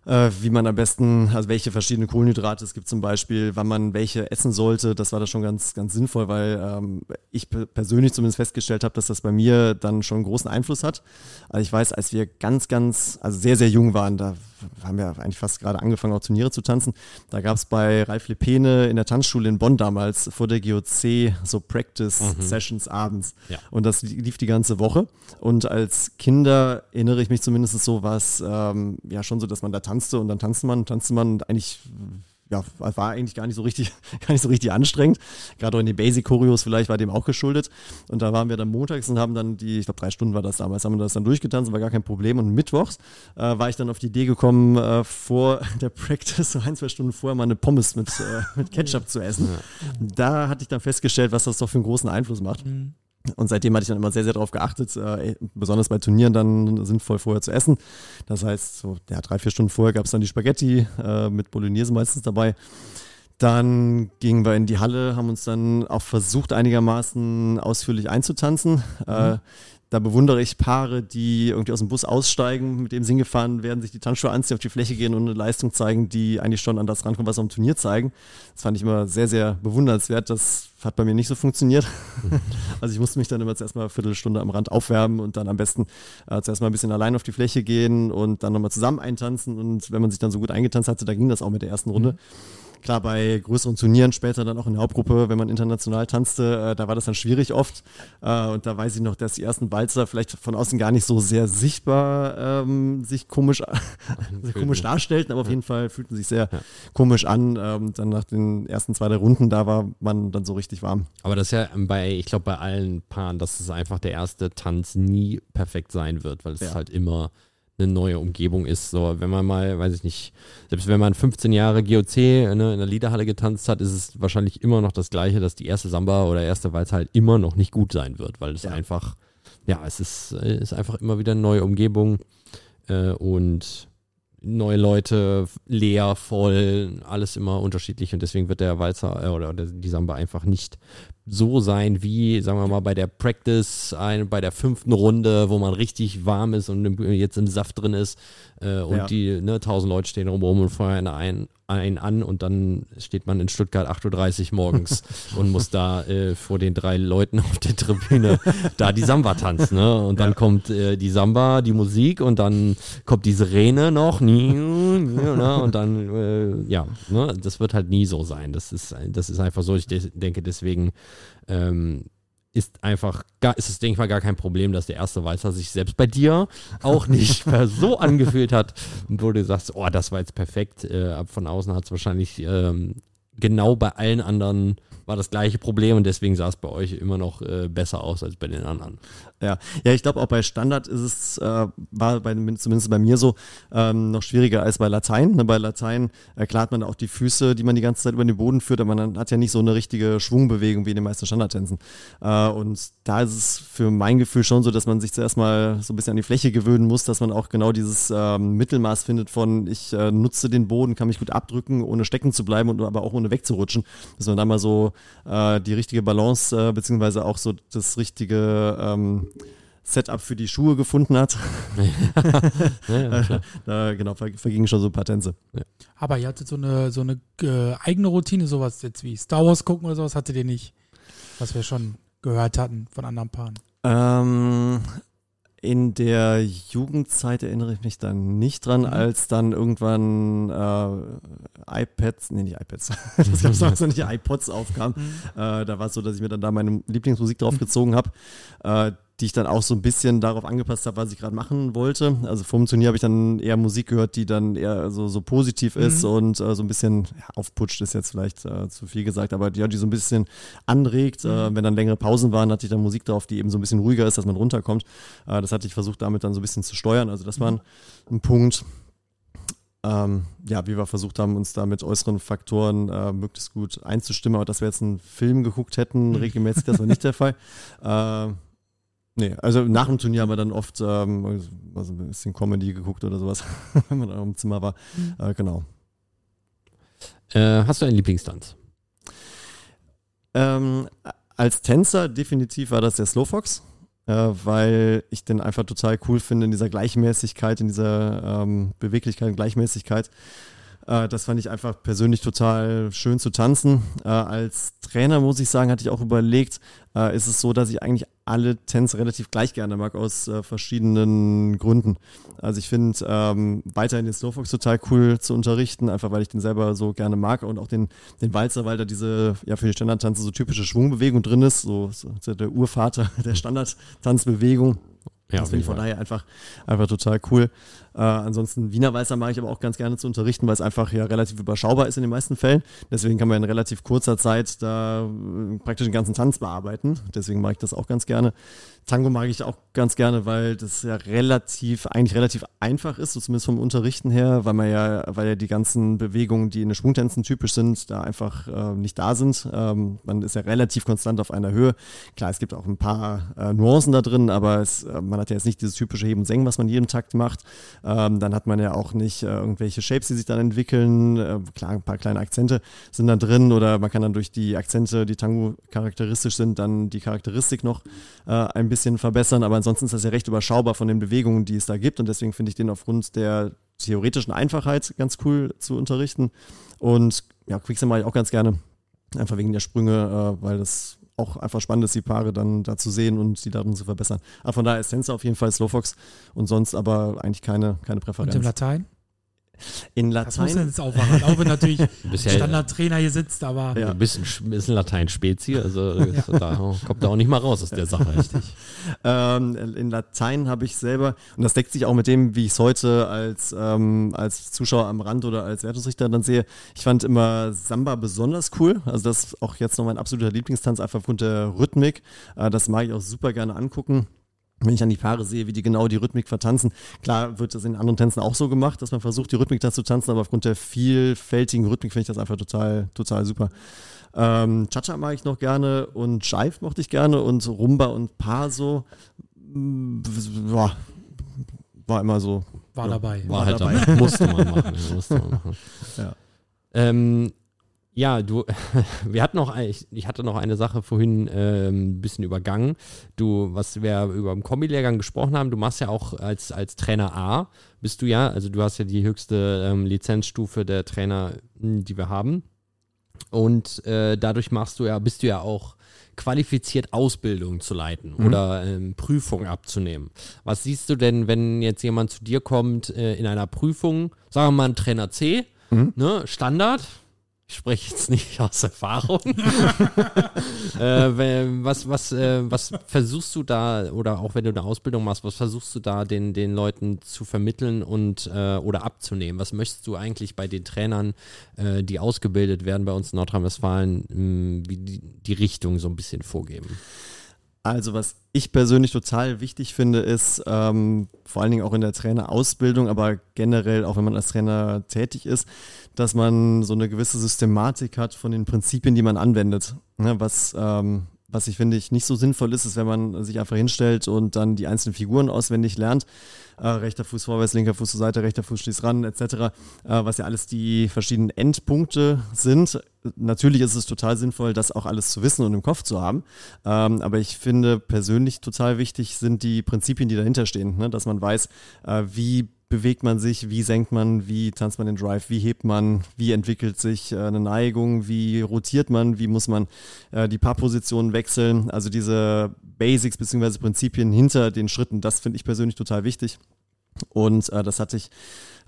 äh, wie man am besten, also welche verschiedenen Kohlenhydrate es gibt zum Beispiel, wann man welche essen sollte. Das war da schon ganz, ganz sinnvoll, weil ähm, ich persönlich zumindest festgestellt habe, dass das bei mir dann schon einen großen Einfluss hat. Also ich weiß, als wir ganz, ganz, also sehr, sehr jung waren, da haben wir eigentlich fast gerade angefangen, auch Turniere zu tanzen. Da gab es bei Ralf Lepene in der Tanzschule in Bonn damals vor der GOC so Practice-Sessions mhm. abends. Ja. Und das lief die ganze Woche. Und als Kinder erinnere ich mich zumindest so, was ähm, ja schon so, dass man da tanzte und dann tanzte man, tanzte man und eigentlich ja, war eigentlich gar nicht so richtig, gar nicht so richtig anstrengend. Gerade auch in den Basic-Choreos vielleicht war dem auch geschuldet. Und da waren wir dann montags und haben dann die, ich glaube drei Stunden war das damals, haben wir das dann durchgetanzt, war gar kein Problem. Und mittwochs äh, war ich dann auf die Idee gekommen, äh, vor der Practice, so ein, zwei Stunden vorher mal eine Pommes mit, äh, mit Ketchup zu essen. Da hatte ich dann festgestellt, was das doch für einen großen Einfluss macht. Mhm. Und seitdem hatte ich dann immer sehr, sehr darauf geachtet, äh, besonders bei Turnieren dann sinnvoll vorher zu essen. Das heißt, so ja, drei, vier Stunden vorher gab es dann die Spaghetti äh, mit Bolognese meistens dabei. Dann gingen wir in die Halle, haben uns dann auch versucht, einigermaßen ausführlich einzutanzen. Mhm. Äh, da bewundere ich Paare, die irgendwie aus dem Bus aussteigen, mit dem Sinn gefahren werden, sich die Tanzschuhe anziehen, auf die Fläche gehen und eine Leistung zeigen, die eigentlich schon an das rankommt, was sie am Turnier zeigen. Das fand ich immer sehr, sehr bewundernswert. Das hat bei mir nicht so funktioniert. also ich musste mich dann immer zuerst mal eine Viertelstunde am Rand aufwärmen und dann am besten äh, zuerst mal ein bisschen allein auf die Fläche gehen und dann nochmal zusammen eintanzen. Und wenn man sich dann so gut eingetanzt hatte, da ging das auch mit der ersten Runde. Mhm. Klar, bei größeren Turnieren später dann auch in der Hauptgruppe, wenn man international tanzte, äh, da war das dann schwierig oft. Äh, und da weiß ich noch, dass die ersten Balzer vielleicht von außen gar nicht so sehr sichtbar ähm, sich komisch, komisch darstellten, aber auf jeden Fall fühlten sich sehr ja. komisch an. Ähm, dann nach den ersten zwei, drei Runden, da war man dann so richtig warm. Aber das ist ja bei, ich glaube, bei allen Paaren, dass es einfach der erste Tanz nie perfekt sein wird, weil es ja. halt immer eine neue Umgebung ist. So, wenn man mal, weiß ich nicht, selbst wenn man 15 Jahre GOC ne, in der Liederhalle getanzt hat, ist es wahrscheinlich immer noch das Gleiche, dass die erste Samba oder erste Walz halt immer noch nicht gut sein wird, weil es ja. einfach, ja, es ist, ist einfach immer wieder eine neue Umgebung äh, und neue Leute, leer, voll, alles immer unterschiedlich und deswegen wird der Walzer äh, oder die Samba einfach nicht so sein wie, sagen wir mal, bei der Practice, ein, bei der fünften Runde, wo man richtig warm ist und jetzt im Saft drin ist äh, und ja. die ne, tausend Leute stehen rum und feuern ein, ein an und dann steht man in Stuttgart 8.30 Uhr morgens und muss da äh, vor den drei Leuten auf der Tribüne da die Samba tanzen. Ne? Und dann ja. kommt äh, die Samba, die Musik und dann kommt die Sirene noch ne? und dann, äh, ja, ne? das wird halt nie so sein. Das ist, das ist einfach so. Ich de denke deswegen, ähm, ist einfach, gar, ist es, denke ich mal, gar kein Problem, dass der erste Walzer sich selbst bei dir auch nicht so angefühlt hat und wo du sagst, oh, das war jetzt perfekt. Äh, von außen hat es wahrscheinlich ähm, genau bei allen anderen war das gleiche Problem und deswegen sah es bei euch immer noch äh, besser aus als bei den anderen. Ja, ja ich glaube auch bei Standard ist es, äh, war bei, zumindest bei mir so, ähm, noch schwieriger als bei Latein. Ne, bei Latein erklärt man auch die Füße, die man die ganze Zeit über den Boden führt, aber man hat ja nicht so eine richtige Schwungbewegung wie in den meisten Standardtänzen. Äh, und da ist es für mein Gefühl schon so, dass man sich zuerst mal so ein bisschen an die Fläche gewöhnen muss, dass man auch genau dieses ähm, Mittelmaß findet von, ich äh, nutze den Boden, kann mich gut abdrücken, ohne stecken zu bleiben und aber auch ohne wegzurutschen. Dass man da mal so äh, die richtige Balance, äh, beziehungsweise auch so das richtige ähm, Setup für die Schuhe gefunden hat. ja, ja, da genau, vergingen schon so ein paar Tänze. Ja. Aber ihr hattet so eine, so eine äh, eigene Routine, sowas jetzt wie Star Wars gucken oder sowas, hattet ihr nicht, was wir schon gehört hatten von anderen Paaren? Ähm, in der Jugendzeit erinnere ich mich dann nicht dran, mhm. als dann irgendwann äh, iPads, nee, nicht iPads, das gab es noch nicht, iPods aufkamen. Mhm. Äh, da war es so, dass ich mir dann da meine Lieblingsmusik draufgezogen habe. Äh, die ich dann auch so ein bisschen darauf angepasst habe, was ich gerade machen wollte. Also vom Turnier habe ich dann eher Musik gehört, die dann eher so, so positiv ist mhm. und äh, so ein bisschen ja, aufputscht, ist jetzt vielleicht äh, zu viel gesagt, aber ja, die so ein bisschen anregt. Äh, mhm. Äh, wenn dann längere Pausen waren, hatte ich dann Musik drauf, die eben so ein bisschen ruhiger ist, dass man runterkommt. Äh, das hatte ich versucht, damit dann so ein bisschen zu steuern. Also das war ein, mhm. ein Punkt. Ähm, ja, wie wir versucht haben, uns da mit äußeren Faktoren äh, möglichst gut einzustimmen, aber dass wir jetzt einen Film geguckt hätten, mhm. regelmäßig, das war nicht der Fall. Äh, Nee, also nach dem Turnier haben wir dann oft ähm, also ein bisschen Comedy geguckt oder sowas, wenn man da im Zimmer war. Mhm. Äh, genau. Äh, hast du einen Lieblingstanz? Ähm, als Tänzer definitiv war das der Slowfox, äh, weil ich den einfach total cool finde in dieser Gleichmäßigkeit, in dieser ähm, Beweglichkeit und Gleichmäßigkeit. Äh, das fand ich einfach persönlich total schön zu tanzen. Äh, als Trainer muss ich sagen, hatte ich auch überlegt, äh, ist es so, dass ich eigentlich alle Tänze relativ gleich gerne mag, aus äh, verschiedenen Gründen. Also ich finde ähm, weiterhin den Slowfox total cool zu unterrichten, einfach weil ich den selber so gerne mag und auch den, den Walzer, weil da diese, ja für die Standardtanze so typische Schwungbewegung drin ist, so, so der Urvater der Standardtanzbewegung. Ja, das finde ich von daher einfach, einfach total cool. Äh, ansonsten Wiener Weißer mag ich aber auch ganz gerne zu unterrichten, weil es einfach ja relativ überschaubar ist in den meisten Fällen. Deswegen kann man in relativ kurzer Zeit da äh, praktisch den ganzen Tanz bearbeiten. Deswegen mag ich das auch ganz gerne. Tango mag ich auch ganz gerne, weil das ja relativ, eigentlich relativ einfach ist, so zumindest vom Unterrichten her, weil man ja, weil ja die ganzen Bewegungen, die in den Schwungtänzen typisch sind, da einfach äh, nicht da sind. Ähm, man ist ja relativ konstant auf einer Höhe. Klar, es gibt auch ein paar äh, Nuancen da drin, aber es, äh, man hat ja jetzt nicht dieses typische Heben und Senken, was man jeden Takt macht. Ähm, dann hat man ja auch nicht äh, irgendwelche Shapes, die sich dann entwickeln. Äh, klar, ein paar kleine Akzente sind da drin oder man kann dann durch die Akzente, die Tango charakteristisch sind, dann die Charakteristik noch äh, ein bisschen verbessern. Aber ansonsten ist das ja recht überschaubar von den Bewegungen, die es da gibt. Und deswegen finde ich den aufgrund der theoretischen Einfachheit ganz cool zu unterrichten. Und ja, Quicksand mache ich auch ganz gerne. Einfach wegen der Sprünge, äh, weil das auch einfach spannend ist, die Paare dann da zu sehen und sie darin zu verbessern. Aber von daher ist Tensor auf jeden Fall Slowfox und sonst aber eigentlich keine, keine Präferenz. Und im Latein? In Latein. Das muss jetzt aufwachen, auch wenn natürlich ein Standardtrainer hier sitzt, aber. Ja. Ein bisschen, bisschen Latein-Spezi, also ja. da kommt er auch nicht mal raus aus der Sache. Richtig. ähm, in Latein habe ich selber, und das deckt sich auch mit dem, wie ich es heute als, ähm, als Zuschauer am Rand oder als Wertungsrichter dann sehe. Ich fand immer Samba besonders cool. Also das ist auch jetzt noch mein absoluter Lieblingstanz, einfach aufgrund der Rhythmik. Äh, das mag ich auch super gerne angucken wenn ich an die Paare sehe, wie die genau die Rhythmik vertanzen. Klar wird das in anderen Tänzen auch so gemacht, dass man versucht, die Rhythmik da zu tanzen, aber aufgrund der vielfältigen Rhythmik finde ich das einfach total, total super. Ähm, Cha-Cha mag ich noch gerne und Jive mochte ich gerne und Rumba und Paso war, war immer so. War ja, dabei. War, war halt dabei. dabei. musste man machen. Musste man machen. Ja. Ähm, ja, du, wir hatten noch, ich, ich hatte noch eine Sache vorhin ähm, ein bisschen übergangen. Du, was wir über den Kombi-Lehrgang gesprochen haben, du machst ja auch als, als Trainer A, bist du ja, also du hast ja die höchste ähm, Lizenzstufe der Trainer, hm, die wir haben. Und äh, dadurch machst du ja, bist du ja auch qualifiziert, Ausbildung zu leiten mhm. oder ähm, Prüfung abzunehmen. Was siehst du denn, wenn jetzt jemand zu dir kommt äh, in einer Prüfung, sagen wir mal ein Trainer C, mhm. ne, Standard, ich spreche jetzt nicht aus Erfahrung. äh, was, was, äh, was versuchst du da, oder auch wenn du eine Ausbildung machst, was versuchst du da den, den Leuten zu vermitteln und äh, oder abzunehmen? Was möchtest du eigentlich bei den Trainern, äh, die ausgebildet werden bei uns in Nordrhein-Westfalen, wie die, die Richtung so ein bisschen vorgeben? Also was ich persönlich total wichtig finde, ist ähm, vor allen Dingen auch in der Trainerausbildung, aber generell auch wenn man als Trainer tätig ist, dass man so eine gewisse Systematik hat von den Prinzipien, die man anwendet. Ne, was ähm, was ich finde ich nicht so sinnvoll ist, ist, wenn man sich einfach hinstellt und dann die einzelnen Figuren auswendig lernt. Äh, rechter Fuß vorwärts, linker Fuß zur Seite, rechter Fuß schließt ran, etc. Äh, was ja alles die verschiedenen Endpunkte sind. Natürlich ist es total sinnvoll, das auch alles zu wissen und im Kopf zu haben. Ähm, aber ich finde persönlich total wichtig sind die Prinzipien, die dahinter stehen. Ne? Dass man weiß, äh, wie bewegt man sich, wie senkt man, wie tanzt man den Drive, wie hebt man, wie entwickelt sich äh, eine Neigung, wie rotiert man, wie muss man äh, die Paarpositionen wechseln. Also diese Basics bzw. Prinzipien hinter den Schritten, das finde ich persönlich total wichtig. Und äh, das hatte ich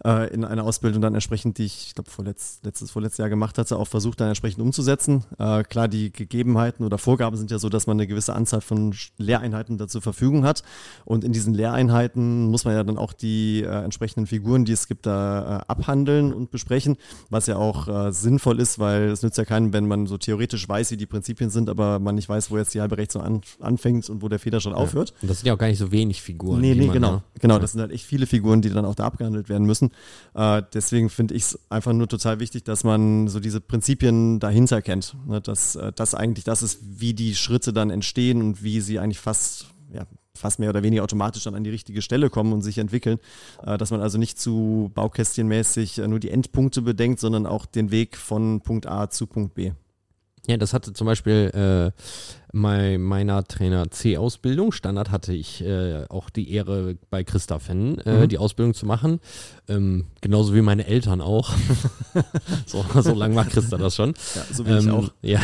äh, in einer Ausbildung dann entsprechend, die ich, ich glaube, vorletz, letztes, vorletztes Jahr gemacht hatte, auch versucht dann entsprechend umzusetzen. Äh, klar, die Gegebenheiten oder Vorgaben sind ja so, dass man eine gewisse Anzahl von Lehreinheiten da zur Verfügung hat. Und in diesen Lehreinheiten muss man ja dann auch die äh, entsprechenden Figuren, die es gibt, da äh, abhandeln und besprechen, was ja auch äh, sinnvoll ist, weil es nützt ja keinen, wenn man so theoretisch weiß, wie die Prinzipien sind, aber man nicht weiß, wo jetzt die halbe Rechtsung an, anfängt und wo der Federstand ja. aufhört. Und das sind ja auch gar nicht so wenig Figuren. Nee, nee, genau. Genau, das sind halt echt viele Figuren, die dann auch da abgehandelt werden müssen. Äh, deswegen finde ich es einfach nur total wichtig, dass man so diese Prinzipien dahinter kennt. Ne? Dass äh, das eigentlich das ist, wie die Schritte dann entstehen und wie sie eigentlich fast, ja, fast mehr oder weniger automatisch dann an die richtige Stelle kommen und sich entwickeln. Äh, dass man also nicht zu baukästchenmäßig äh, nur die Endpunkte bedenkt, sondern auch den Weg von Punkt A zu Punkt B. Ja, das hatte zum Beispiel äh, bei meiner Trainer C-Ausbildung. Standard hatte ich äh, auch die Ehre, bei Christa Fenn äh, mhm. die Ausbildung zu machen. Ähm, genauso wie meine Eltern auch. so, so lange war Christa das schon. Ja, so wie ähm, ich auch. Ja.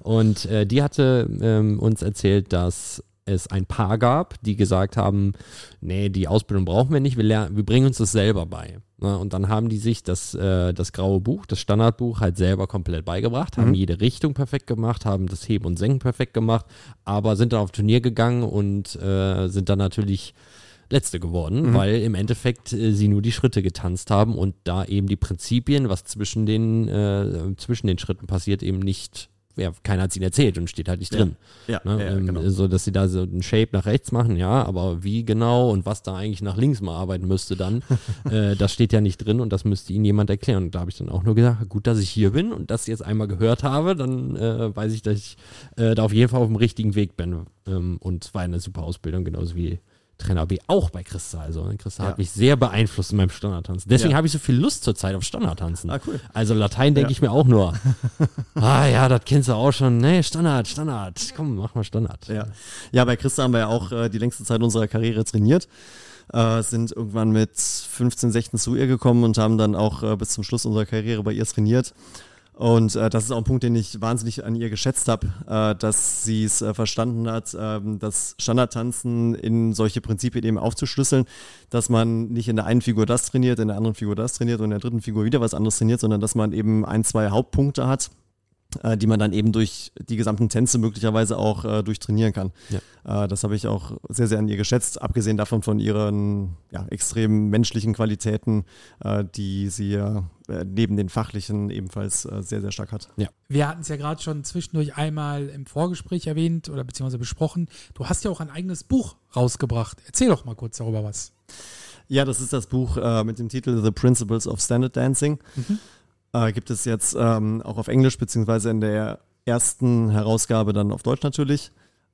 und äh, die hatte ähm, uns erzählt, dass es ein Paar gab, die gesagt haben, nee, die Ausbildung brauchen wir nicht, wir, lernen, wir bringen uns das selber bei. Ne? Und dann haben die sich das, äh, das graue Buch, das Standardbuch halt selber komplett beigebracht, haben mhm. jede Richtung perfekt gemacht, haben das Heben und Senken perfekt gemacht, aber sind dann auf Turnier gegangen und äh, sind dann natürlich Letzte geworden, mhm. weil im Endeffekt äh, sie nur die Schritte getanzt haben und da eben die Prinzipien, was zwischen den, zwischen den Schritten passiert, eben nicht ja, keiner hat es ihnen erzählt und steht halt nicht drin. Ja, ja, ne? ja ähm, genau. So, dass sie da so einen Shape nach rechts machen, ja, aber wie genau und was da eigentlich nach links mal arbeiten müsste dann, äh, das steht ja nicht drin und das müsste ihnen jemand erklären. Und da habe ich dann auch nur gesagt, gut, dass ich hier bin und das jetzt einmal gehört habe, dann äh, weiß ich, dass ich äh, da auf jeden Fall auf dem richtigen Weg bin. Ähm, und es war eine super Ausbildung, genauso wie Trainer B auch bei Christa. Also ne, Christa ja. hat mich sehr beeinflusst in meinem Standardtanzen. Deswegen ja. habe ich so viel Lust zurzeit auf Standardtanzen. Ah, cool. Also Latein denke ja. ich mir auch nur. ah ja, das kennst du auch schon. Nee, Standard, Standard. Komm, mach mal Standard. Ja, ja bei Christa haben wir ja auch äh, die längste Zeit unserer Karriere trainiert. Äh, sind irgendwann mit 15, 16 zu ihr gekommen und haben dann auch äh, bis zum Schluss unserer Karriere bei ihr trainiert. Und äh, das ist auch ein Punkt, den ich wahnsinnig an ihr geschätzt habe, äh, dass sie es äh, verstanden hat, ähm, das Standardtanzen in solche Prinzipien eben aufzuschlüsseln, dass man nicht in der einen Figur das trainiert, in der anderen Figur das trainiert und in der dritten Figur wieder was anderes trainiert, sondern dass man eben ein, zwei Hauptpunkte hat, äh, die man dann eben durch die gesamten Tänze möglicherweise auch äh, durchtrainieren kann. Ja. Äh, das habe ich auch sehr, sehr an ihr geschätzt, abgesehen davon von ihren ja, extremen menschlichen Qualitäten, äh, die sie ja äh, neben den fachlichen ebenfalls äh, sehr, sehr stark hat. Ja. Wir hatten es ja gerade schon zwischendurch einmal im Vorgespräch erwähnt oder beziehungsweise besprochen. Du hast ja auch ein eigenes Buch rausgebracht. Erzähl doch mal kurz darüber was. Ja, das ist das Buch mit dem Titel The Principles of Standard Dancing. Mhm äh, gibt es jetzt ähm, auch auf Englisch, beziehungsweise in der ersten Herausgabe dann auf Deutsch natürlich.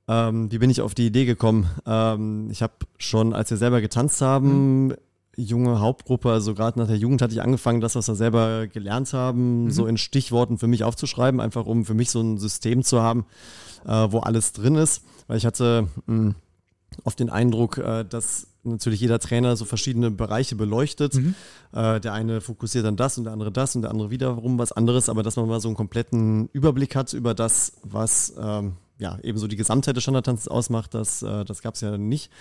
Ähm, wie bin ich auf die Idee gekommen? Ähm, ich habe schon, als wir selber getanzt haben, mhm. junge Hauptgruppe, also gerade nach der Jugend hatte ich angefangen, das, was wir selber gelernt haben, mhm. so in Stichworten für mich aufzuschreiben, einfach um für mich so ein System zu haben, äh, wo alles drin ist. Weil ich hatte mh, hm, oft den Eindruck, äh, dass natürlich jeder Trainer so verschiedene Bereiche beleuchtet. Mhm. Äh, der eine fokussiert dann das und der andere das und der andere wiederum was anderes, aber dass man mal so einen kompletten Überblick hat über das, was ähm, ja, eben so die Gesamtheit des Standardtanzes ausmacht, das, äh, das gab es ja nicht.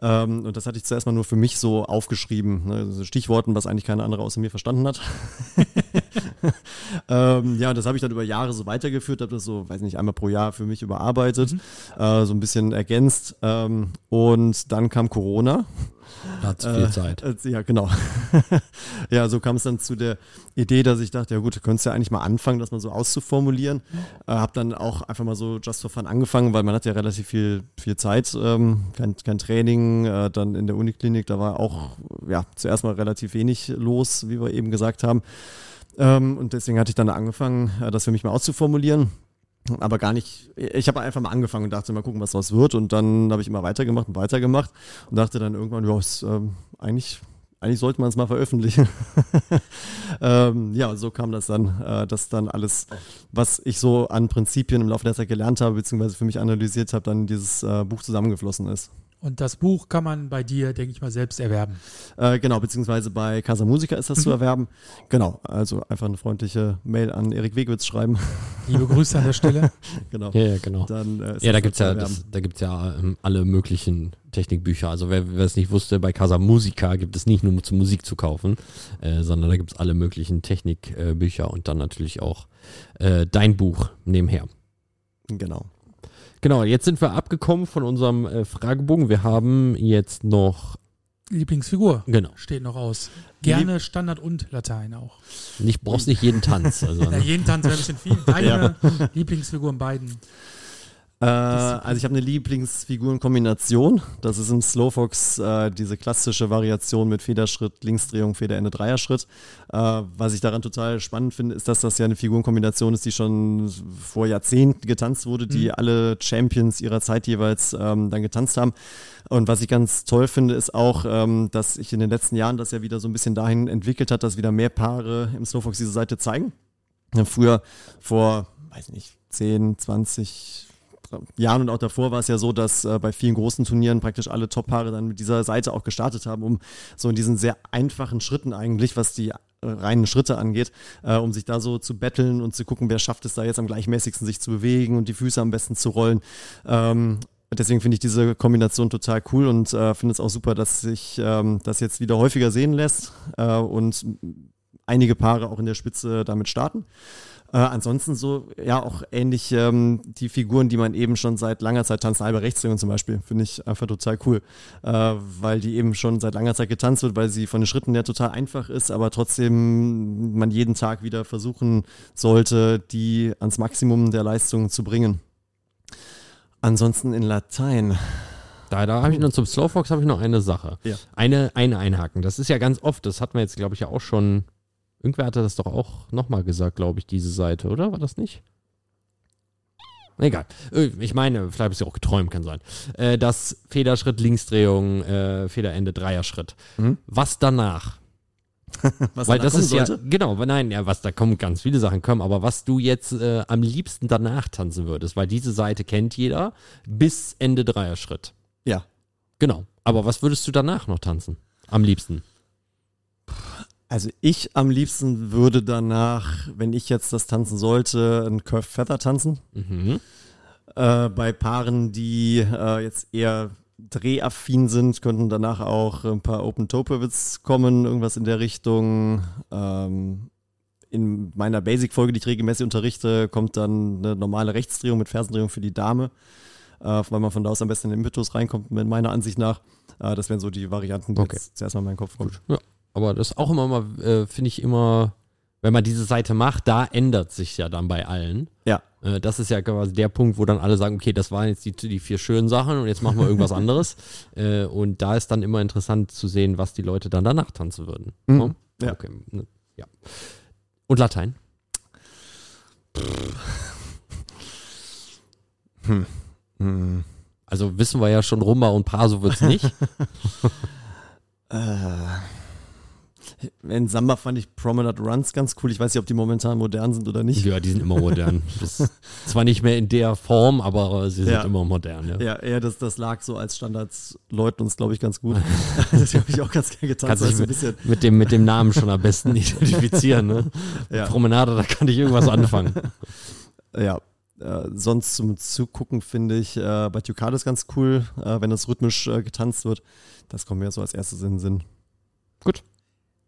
Ähm, und das hatte ich zuerst mal nur für mich so aufgeschrieben, ne, so Stichworten, was eigentlich keine andere außer mir verstanden hat. ähm, ja, das habe ich dann über Jahre so weitergeführt, habe das so, weiß nicht, einmal pro Jahr für mich überarbeitet, mhm. äh, so ein bisschen ergänzt. Ähm, und dann kam Corona. Da hat viel äh, Zeit. Äh, ja, genau. ja, so kam es dann zu der Idee, dass ich dachte, ja gut, du könntest ja eigentlich mal anfangen, das mal so auszuformulieren. Äh, habe dann auch einfach mal so just for fun angefangen, weil man hat ja relativ viel, viel Zeit, ähm, kein, kein Training, äh, dann in der Uniklinik, da war auch ja zuerst mal relativ wenig los, wie wir eben gesagt haben. Ähm, und deswegen hatte ich dann angefangen, äh, das für mich mal auszuformulieren aber gar nicht, ich habe einfach mal angefangen und dachte, mal gucken, was daraus wird. Und dann habe ich immer weitergemacht und weitergemacht und dachte dann irgendwann, ja, ist, ähm, eigentlich, eigentlich sollte man es mal veröffentlichen. ähm, ja, so kam das dann, äh, dass dann alles, was ich so an Prinzipien im Laufe der Zeit gelernt habe, beziehungsweise für mich analysiert habe, dann in dieses äh, Buch zusammengeflossen ist. Und das Buch kann man bei dir, denke ich mal, selbst erwerben. Äh, genau, beziehungsweise bei Casa Musica ist das mhm. zu erwerben. Genau, also einfach eine freundliche Mail an Erik Wegwitz schreiben. Liebe Grüße an der Stelle. genau. Ja, ja genau. Dann, äh, ja, da gibt es ja, das, da gibt's ja ähm, alle möglichen Technikbücher. Also wer, es nicht wusste, bei Casa Musica gibt es nicht nur zu Musik zu kaufen, äh, sondern da gibt es alle möglichen Technikbücher und dann natürlich auch äh, dein Buch nebenher. Genau. Genau, jetzt sind wir abgekommen von unserem äh, Fragebogen. Wir haben jetzt noch Lieblingsfigur. Genau. Steht noch aus. Gerne Lieb Standard und Latein auch. Ich brauchst nicht jeden Tanz. Also, ja, jeden Tanz wäre ein bisschen viel. Deine ja. Lieblingsfigur in beiden. Äh, also ich habe eine Lieblingsfigurenkombination. Das ist im Slowfox äh, diese klassische Variation mit Federschritt, Linksdrehung, Federende, Dreierschritt. Äh, was ich daran total spannend finde, ist, dass das ja eine Figurenkombination ist, die schon vor Jahrzehnten getanzt wurde, die mhm. alle Champions ihrer Zeit jeweils ähm, dann getanzt haben. Und was ich ganz toll finde, ist auch, ähm, dass sich in den letzten Jahren das ja wieder so ein bisschen dahin entwickelt hat, dass wieder mehr Paare im Slowfox diese Seite zeigen. Früher vor, weiß nicht, 10, 20, Jahren und auch davor war es ja so, dass äh, bei vielen großen Turnieren praktisch alle Top-Paare dann mit dieser Seite auch gestartet haben, um so in diesen sehr einfachen Schritten eigentlich, was die äh, reinen Schritte angeht, äh, um sich da so zu betteln und zu gucken, wer schafft es da jetzt am gleichmäßigsten sich zu bewegen und die Füße am besten zu rollen. Ähm, deswegen finde ich diese Kombination total cool und äh, finde es auch super, dass sich ähm, das jetzt wieder häufiger sehen lässt äh, und einige Paare auch in der Spitze damit starten. Äh, ansonsten so, ja, auch ähnlich ähm, die Figuren, die man eben schon seit langer Zeit tanzt, halbe Rechtsdrehung zum Beispiel, finde ich einfach total cool, äh, weil die eben schon seit langer Zeit getanzt wird, weil sie von den Schritten her total einfach ist, aber trotzdem man jeden Tag wieder versuchen sollte, die ans Maximum der Leistung zu bringen. Ansonsten in Latein. Da, da habe ich noch zum Slowfox habe ich noch eine Sache. Ja. Eine, eine einhaken. Das ist ja ganz oft, das hatten wir jetzt, glaube ich, ja auch schon Irgendwer hatte das doch auch nochmal gesagt, glaube ich, diese Seite, oder? War das nicht? Egal. Äh, ich meine, vielleicht habe ich es ja auch geträumt, kann sein. Äh, das Federschritt, Linksdrehung, äh, Federende, Dreierschritt. Mhm. Was danach? was Weil das ist sollte? ja, genau, nein, ja, was da kommen ganz viele Sachen kommen, aber was du jetzt äh, am liebsten danach tanzen würdest, weil diese Seite kennt jeder, bis Ende Dreierschritt. Ja. Genau. Aber was würdest du danach noch tanzen? Am liebsten? Also ich am liebsten würde danach, wenn ich jetzt das tanzen sollte, ein Curve Feather tanzen. Mhm. Äh, bei Paaren, die äh, jetzt eher drehaffin sind, könnten danach auch ein paar Open Topewitz kommen, irgendwas in der Richtung. Ähm, in meiner Basic-Folge, die ich regelmäßig unterrichte, kommt dann eine normale Rechtsdrehung mit Fersendrehung für die Dame, äh, weil man von da aus am besten in den Impetus reinkommt, meiner Ansicht nach. Äh, das wären so die Varianten, die okay. jetzt zuerst mal in meinen Kopf kommen. Ja. Aber das ist auch immer mal, äh, finde ich immer, wenn man diese Seite macht, da ändert sich ja dann bei allen. Ja. Äh, das ist ja quasi der Punkt, wo dann alle sagen, okay, das waren jetzt die, die vier schönen Sachen und jetzt machen wir irgendwas anderes. Äh, und da ist dann immer interessant zu sehen, was die Leute dann danach tanzen würden. Mhm. Ja. Okay. Ne, ja. Und Latein? Hm. Hm. Also wissen wir ja schon, Rumba und Paso wird es nicht. äh. In Samba fand ich Promenade Runs ganz cool. Ich weiß nicht, ob die momentan modern sind oder nicht. Ja, die sind immer modern. Zwar nicht mehr in der Form, aber sie sind ja. immer modern. Ja, ja, ja das, das lag so als Standards Leuten uns, glaube ich, ganz gut. das habe ich auch ganz gerne getan. Kannst so mit, mit, dem, mit dem Namen schon am besten identifizieren. Ne? Ja. Promenade, da kann ich irgendwas anfangen. Ja, äh, sonst zum Zugucken finde ich äh, bei Tucades ganz cool, äh, wenn das rhythmisch äh, getanzt wird. Das kommt mir so als erstes in den Sinn. Gut.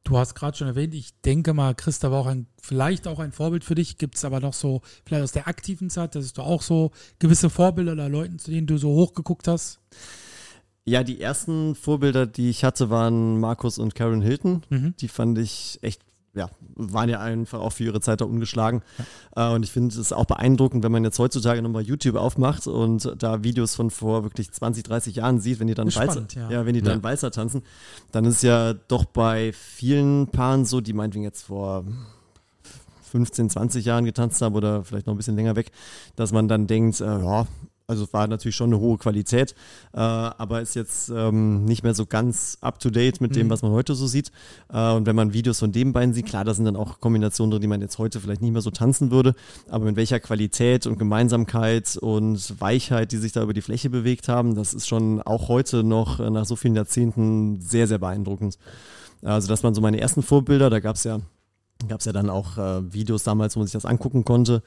Du hast gerade schon erwähnt, ich denke mal, Christa war auch ein, vielleicht auch ein Vorbild für dich. Gibt es aber noch so, vielleicht aus der aktiven Zeit, dass du auch so gewisse Vorbilder oder Leuten, zu denen du so hochgeguckt hast? Ja, die ersten Vorbilder, die ich hatte, waren Markus und Karen Hilton. Mhm. Die fand ich echt ja, waren ja einfach auch für ihre Zeit da ungeschlagen. Ja. Äh, und ich finde es auch beeindruckend, wenn man jetzt heutzutage nochmal YouTube aufmacht und da Videos von vor wirklich 20, 30 Jahren sieht, wenn die dann Walzer, spannend, ja. ja. wenn die dann Walzer tanzen, dann ist es ja doch bei vielen Paaren so, die meinetwegen jetzt vor 15, 20 Jahren getanzt haben oder vielleicht noch ein bisschen länger weg, dass man dann denkt, äh, ja, also es war natürlich schon eine hohe Qualität, äh, aber ist jetzt ähm, nicht mehr so ganz up-to-date mit dem, mhm. was man heute so sieht. Äh, und wenn man Videos von dem beiden sieht, klar, da sind dann auch Kombinationen drin, die man jetzt heute vielleicht nicht mehr so tanzen würde, aber mit welcher Qualität und Gemeinsamkeit und Weichheit, die sich da über die Fläche bewegt haben, das ist schon auch heute noch äh, nach so vielen Jahrzehnten sehr, sehr beeindruckend. Also das waren so meine ersten Vorbilder, da gab es ja gab es ja dann auch äh, Videos damals, wo man sich das angucken konnte.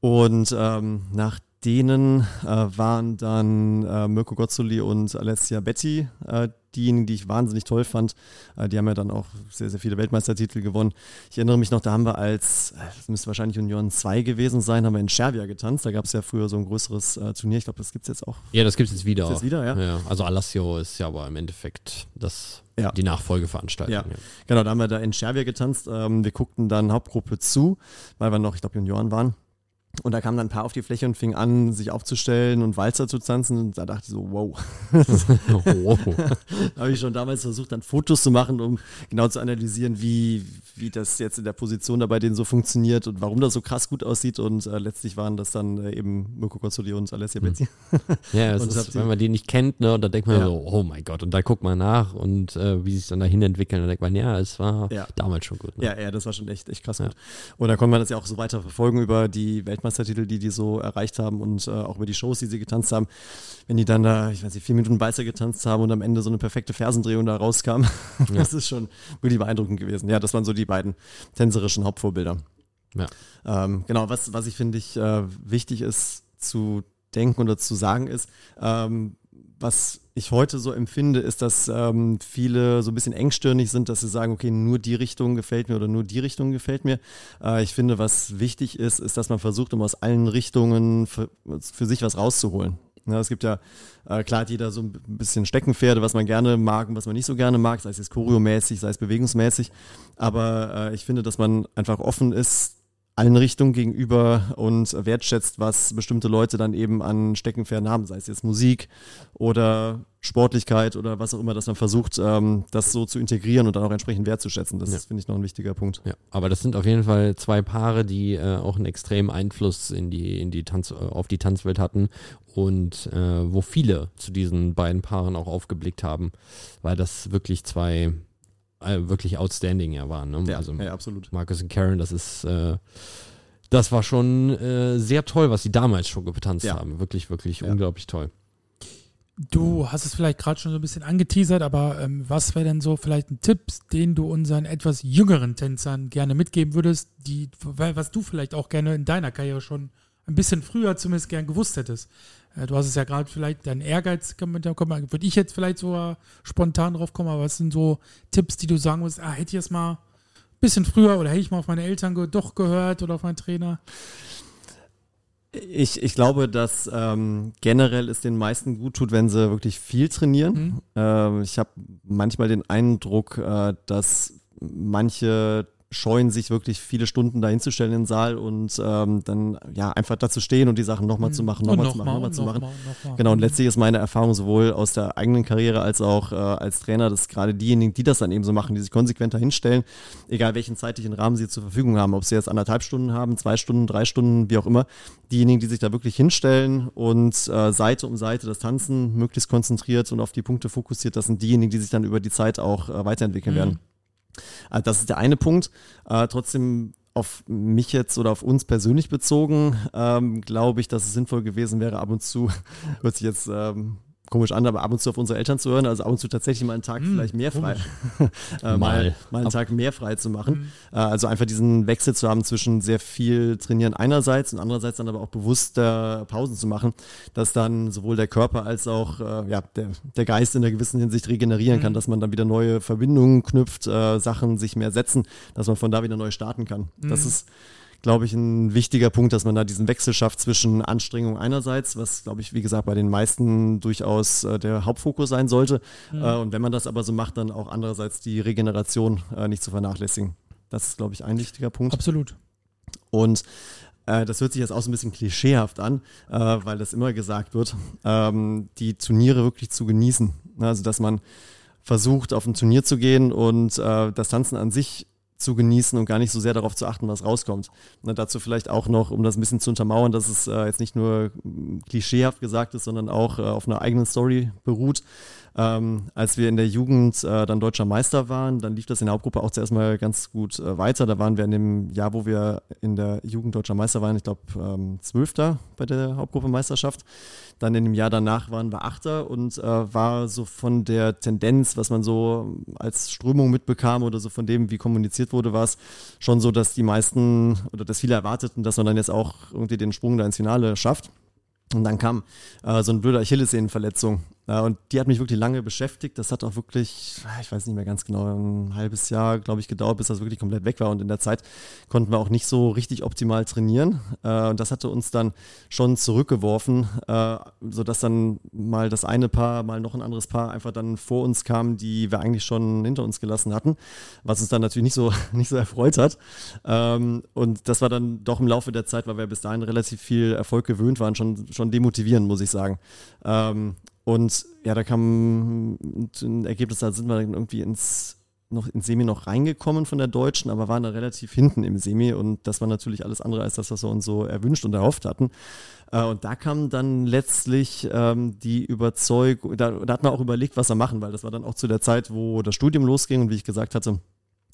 Und ähm, nach denen äh, waren dann äh, Mirko Gozzoli und Alessia Betty äh, diejenigen, die ich wahnsinnig toll fand. Äh, die haben ja dann auch sehr, sehr viele Weltmeistertitel gewonnen. Ich erinnere mich noch, da haben wir als, äh, das müsste wahrscheinlich Union 2 gewesen sein, haben wir in Schervia getanzt. Da gab es ja früher so ein größeres äh, Turnier. Ich glaube, das gibt es jetzt auch. Ja, das gibt es jetzt wieder. Jetzt wieder ja? ja. Also Alassio ist ja aber im Endeffekt das ja. die Nachfolgeveranstaltung. Ja. ja. Genau, da haben wir da in Schervia getanzt. Ähm, wir guckten dann Hauptgruppe zu, weil wir noch, ich glaube, Junioren waren. Und da kamen dann ein paar auf die Fläche und fingen an, sich aufzustellen und Walzer zu tanzen. Und da dachte ich so, wow. wow. da habe ich schon damals versucht, dann Fotos zu machen, um genau zu analysieren, wie, wie das jetzt in der Position da bei denen so funktioniert und warum das so krass gut aussieht. Und äh, letztlich waren das dann äh, eben Mirko Kossoli und Alessia Betzi. Ja, ist, wenn man die nicht kennt, ne, und da denkt man ja. so, oh mein Gott, und da guckt man nach und äh, wie sich dann dahin entwickeln, dann denkt man, ja, es war ja. damals schon gut. Ne? Ja, ja, das war schon echt, echt krass gut. Und da konnte man das ja auch so weiter verfolgen über die Welt Weltmeistertitel, die die so erreicht haben und äh, auch über die Shows, die sie getanzt haben. Wenn die dann da, ich weiß nicht, vier Minuten Weißer getanzt haben und am Ende so eine perfekte Fersendrehung da rauskam, ja. das ist schon wirklich beeindruckend gewesen. Ja, das waren so die beiden tänzerischen Hauptvorbilder. Ja. Ähm, genau, was, was ich finde ich äh, wichtig ist zu denken oder zu sagen ist, ähm, was ich heute so empfinde, ist, dass ähm, viele so ein bisschen engstirnig sind, dass sie sagen, okay, nur die Richtung gefällt mir oder nur die Richtung gefällt mir. Äh, ich finde, was wichtig ist, ist, dass man versucht, um aus allen Richtungen für, für sich was rauszuholen. Ja, es gibt ja, äh, klar hat jeder so ein bisschen Steckenpferde, was man gerne mag und was man nicht so gerne mag, sei es jetzt choreomäßig, sei es bewegungsmäßig. Aber äh, ich finde, dass man einfach offen ist, allen Richtungen gegenüber und wertschätzt, was bestimmte Leute dann eben an Steckenpferden haben, sei es jetzt Musik oder Sportlichkeit oder was auch immer, dass man versucht, ähm, das so zu integrieren und dann auch entsprechend wertzuschätzen. Das ja. finde ich noch ein wichtiger Punkt. Ja, aber das sind auf jeden Fall zwei Paare, die äh, auch einen extremen Einfluss in die, in die Tanz, äh, auf die Tanzwelt hatten und äh, wo viele zu diesen beiden Paaren auch aufgeblickt haben, weil das wirklich zwei äh, wirklich outstanding ja waren. Ne? Ja, also ja, absolut. Marcus und Karen, das ist, äh, das war schon äh, sehr toll, was sie damals schon getanzt ja. haben. Wirklich, wirklich unglaublich toll. Du hast es vielleicht gerade schon so ein bisschen angeteasert, aber ähm, was wäre denn so vielleicht ein Tipp, den du unseren etwas jüngeren Tänzern gerne mitgeben würdest, die, was du vielleicht auch gerne in deiner Karriere schon ein bisschen früher zumindest gern gewusst hättest? Äh, du hast es ja gerade vielleicht, dein Ehrgeiz, würde ich jetzt vielleicht sogar spontan drauf kommen, aber was sind so Tipps, die du sagen musst, ah, hätte ich es mal ein bisschen früher oder hätte ich mal auf meine Eltern ge doch gehört oder auf meinen Trainer? Ich, ich glaube, dass ähm, generell es den meisten gut tut, wenn sie wirklich viel trainieren. Mhm. Ähm, ich habe manchmal den Eindruck, äh, dass manche scheuen sich wirklich viele Stunden da hinzustellen in den Saal und ähm, dann ja einfach da zu stehen und die Sachen nochmal zu machen, nochmal noch zu machen, nochmal zu machen. Noch mal, noch. Genau, und letztlich ist meine Erfahrung sowohl aus der eigenen Karriere als auch äh, als Trainer, dass gerade diejenigen, die das dann eben so machen, die sich konsequent hinstellen, egal welchen zeitlichen Rahmen sie zur Verfügung haben, ob sie jetzt anderthalb Stunden haben, zwei Stunden, drei Stunden, wie auch immer, diejenigen, die sich da wirklich hinstellen und äh, Seite um Seite das Tanzen möglichst konzentriert und auf die Punkte fokussiert, das sind diejenigen, die sich dann über die Zeit auch äh, weiterentwickeln mhm. werden. Also das ist der eine Punkt. Äh, trotzdem auf mich jetzt oder auf uns persönlich bezogen, ähm, glaube ich, dass es sinnvoll gewesen wäre, ab und zu, hört sich jetzt ähm, komisch an, aber ab und zu auf unsere Eltern zu hören, also ab und zu tatsächlich mal einen Tag Hm, vielleicht mehr frei, äh, Mal. mal, einen Tag mehr frei zu machen. Äh, also einfach diesen Wechsel zu haben zwischen sehr viel trainieren einerseits und andererseits dann aber auch bewusster Pausen zu machen, dass dann sowohl der Körper als auch äh, ja, der, der Geist in einer gewissen Hinsicht regenerieren kann, dass man dann wieder neue Verbindungen knüpft, äh, Sachen sich mehr setzen, dass man von da wieder neu starten kann. Das ist glaube ich, ein wichtiger Punkt, dass man da diesen Wechsel schafft zwischen Anstrengung einerseits, was, glaube ich, wie gesagt, bei den meisten durchaus äh, der Hauptfokus sein sollte. Äh, und wenn man das aber so macht, dann auch andererseits die Regeneration äh, nicht zu vernachlässigen. Das ist, glaube ich, ein wichtiger Punkt. Absolut. Und äh, das hört sich jetzt auch so ein bisschen klischeehaft an, äh, weil das immer gesagt wird, ähm, die Turniere wirklich zu genießen. Also, dass man versucht, auf ein Turnier zu gehen und äh, das Tanzen an sich zu genießen und gar nicht so sehr darauf zu achten, was rauskommt. Und dazu vielleicht auch noch, um das ein bisschen zu untermauern, dass es äh, jetzt nicht nur klischeehaft gesagt ist, sondern auch äh, auf einer eigenen Story beruht. Ähm, als wir in der Jugend äh, dann deutscher Meister waren, dann lief das in der Hauptgruppe auch zuerst mal ganz gut äh, weiter. Da waren wir in dem Jahr, wo wir in der Jugend deutscher Meister waren, ich glaube ähm, Zwölfter bei der Hauptgruppe-Meisterschaft. Dann in dem Jahr danach waren wir Achter und äh, war so von der Tendenz, was man so als Strömung mitbekam oder so von dem, wie kommuniziert wurde, war es schon so, dass die meisten oder dass viele erwarteten, dass man dann jetzt auch irgendwie den Sprung da ins Finale schafft. Und dann kam äh, so eine blöde Achillessehnenverletzung. Äh, und die hat mich wirklich lange beschäftigt. Das hat auch wirklich, ich weiß nicht mehr ganz genau, ein halbes Jahr, glaube ich, gedauert, bis das wirklich komplett weg war. Und in der Zeit konnten wir auch nicht so richtig optimal trainieren. Äh, und das hatte uns dann schon zurückgeworfen, äh, sodass dann mal das eine Paar, mal noch ein anderes Paar einfach dann vor uns kam, die wir eigentlich schon hinter uns gelassen hatten, was uns dann natürlich nicht so, nicht so erfreut hat. Ähm, und das war dann doch im Laufe der Zeit, weil wir bis dahin relativ viel Erfolg gewöhnt waren, schon, schon demotivierend, muss ich sagen. Und ja, da kam ein Ergebnis, da sind wir dann irgendwie ins, noch ins Semi noch reingekommen von der Deutschen, aber waren da relativ hinten im Semi und das war natürlich alles andere als das, was wir uns so erwünscht und erhofft hatten. Äh, und da kam dann letztlich ähm, die Überzeugung, da, da hat man auch überlegt, was wir machen, weil das war dann auch zu der Zeit, wo das Studium losging und wie ich gesagt hatte,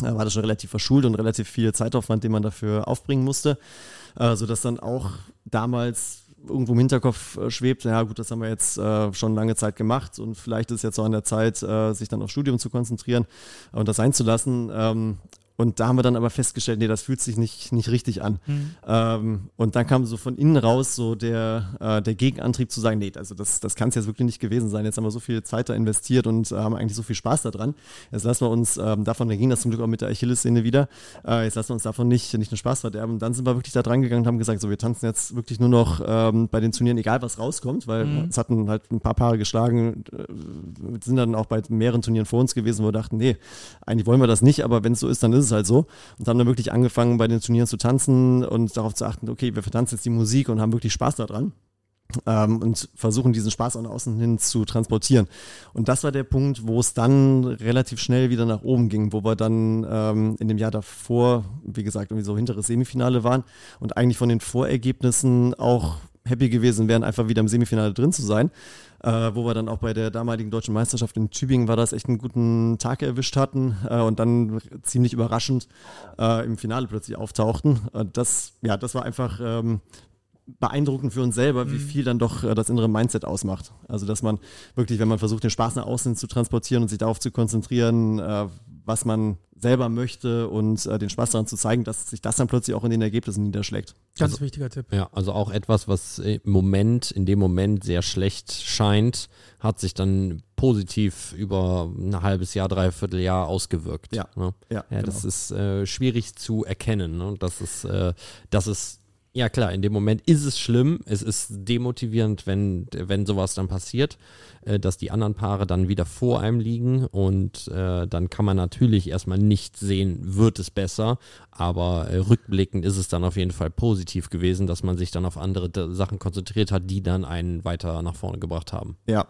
war das schon relativ verschult und relativ viel Zeitaufwand, den man dafür aufbringen musste, äh, sodass dann auch damals irgendwo im Hinterkopf äh, schwebt, ja gut, das haben wir jetzt äh, schon lange Zeit gemacht und vielleicht ist es jetzt auch an der Zeit, äh, sich dann aufs Studium zu konzentrieren und das einzulassen. Ähm, und da haben wir dann aber festgestellt, nee, das fühlt sich nicht, nicht richtig an. Mhm. Ähm, und dann kam so von innen raus so der, äh, der Gegenantrieb zu sagen, nee, also das, das kann es jetzt wirklich nicht gewesen sein. Jetzt haben wir so viel Zeit da investiert und äh, haben eigentlich so viel Spaß daran. Jetzt lassen wir uns ähm, davon, da ging das zum Glück auch mit der Achillessehne wieder, äh, jetzt lassen wir uns davon nicht, nicht den Spaß verderben. Und dann sind wir wirklich da dran gegangen und haben gesagt, so wir tanzen jetzt wirklich nur noch ähm, bei den Turnieren, egal was rauskommt, weil Mhm. es hatten halt ein paar Paare geschlagen, äh, sind dann auch bei mehreren Turnieren vor uns gewesen, wo wir dachten, nee, eigentlich wollen wir das nicht, aber wenn es so ist, dann ist es halt so. Und haben dann wirklich angefangen, bei den Turnieren zu tanzen und darauf zu achten, okay, wir vertanzen jetzt die Musik und haben wirklich Spaß daran. Ähm, und versuchen diesen Spaß auch nach außen hin zu transportieren. Und das war der Punkt, wo es dann relativ schnell wieder nach oben ging, wo wir dann ähm, in dem Jahr davor, wie gesagt, irgendwie so hinteres Semifinale waren und eigentlich von den Vorergebnissen auch happy gewesen wären, einfach wieder im Semifinale drin zu sein äh, wo wir dann auch bei der damaligen deutschen Meisterschaft in Tübingen war das echt einen guten Tag erwischt hatten äh, und dann ziemlich überraschend äh, im Finale plötzlich auftauchten. Äh, das, ja, das war einfach ähm, beeindruckend für uns selber, wie viel dann doch äh, das innere Mindset ausmacht. Also dass man wirklich, wenn man versucht, den Spaß nach außen zu transportieren und sich darauf zu konzentrieren, äh, was man selber möchte und äh, den Spaß daran zu zeigen, dass sich das dann plötzlich auch in den Ergebnissen niederschlägt. Ganz Also- wichtiger Tipp. Ja, also auch etwas, was im Moment, in dem Moment sehr schlecht scheint, hat sich dann positiv über ein halbes Jahr, dreiviertel Jahr ausgewirkt. Ja. ne? Ja, ja genau. das ist äh, schwierig zu erkennen. Ne? Das ist, äh, das ist, ja klar, in dem Moment ist es schlimm, es ist demotivierend, wenn, wenn sowas dann passiert, äh, dass die anderen Paare dann wieder vor einem liegen und äh, dann kann man natürlich erstmal nicht sehen, wird es besser, aber äh, rückblickend ist es dann auf jeden Fall positiv gewesen, dass man sich dann auf andere Sachen konzentriert hat, die dann einen weiter nach vorne gebracht haben. Ja,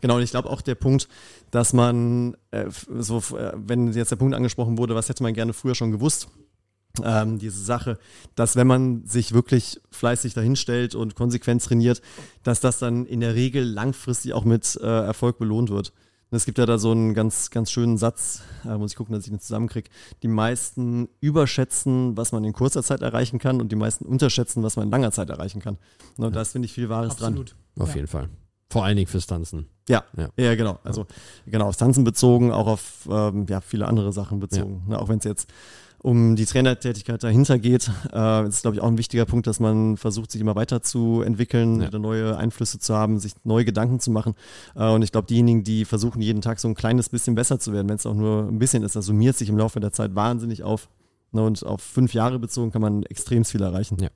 genau. Und ich glaube auch der Punkt, dass man, äh, so, äh, wenn jetzt der Punkt angesprochen wurde, was hätte man gerne früher schon gewusst, ähm, diese Sache, dass wenn man sich wirklich fleißig dahinstellt und konsequent trainiert, dass das dann in der Regel langfristig auch mit äh, Erfolg belohnt wird. Und es gibt ja da so einen ganz, ganz schönen Satz, äh, muss ich gucken, dass ich ihn zusammenkriege. Die meisten überschätzen, was man in kurzer Zeit erreichen kann und die meisten unterschätzen, was man in langer Zeit erreichen kann. Und das finde ich viel Wahres dran. Absolut. Auf Ja. jeden Fall. Vor allen Dingen fürs Tanzen. Ja, ja, ja, genau. Also genau auf Tanzen bezogen, auch auf ähm, ja, viele andere Sachen bezogen. Ja. Ne, auch wenn es jetzt um die Trainertätigkeit dahinter geht, äh, ist, glaube ich, auch ein wichtiger Punkt, dass man versucht, sich immer weiterzuentwickeln, ja. neue Einflüsse zu haben, sich neue Gedanken zu machen. Äh, und ich glaube, diejenigen, die versuchen, jeden Tag so ein kleines bisschen besser zu werden, wenn es auch nur ein bisschen ist, das summiert sich im Laufe der Zeit wahnsinnig auf. Ne, und auf fünf Jahre bezogen kann man extrem viel erreichen. Ja.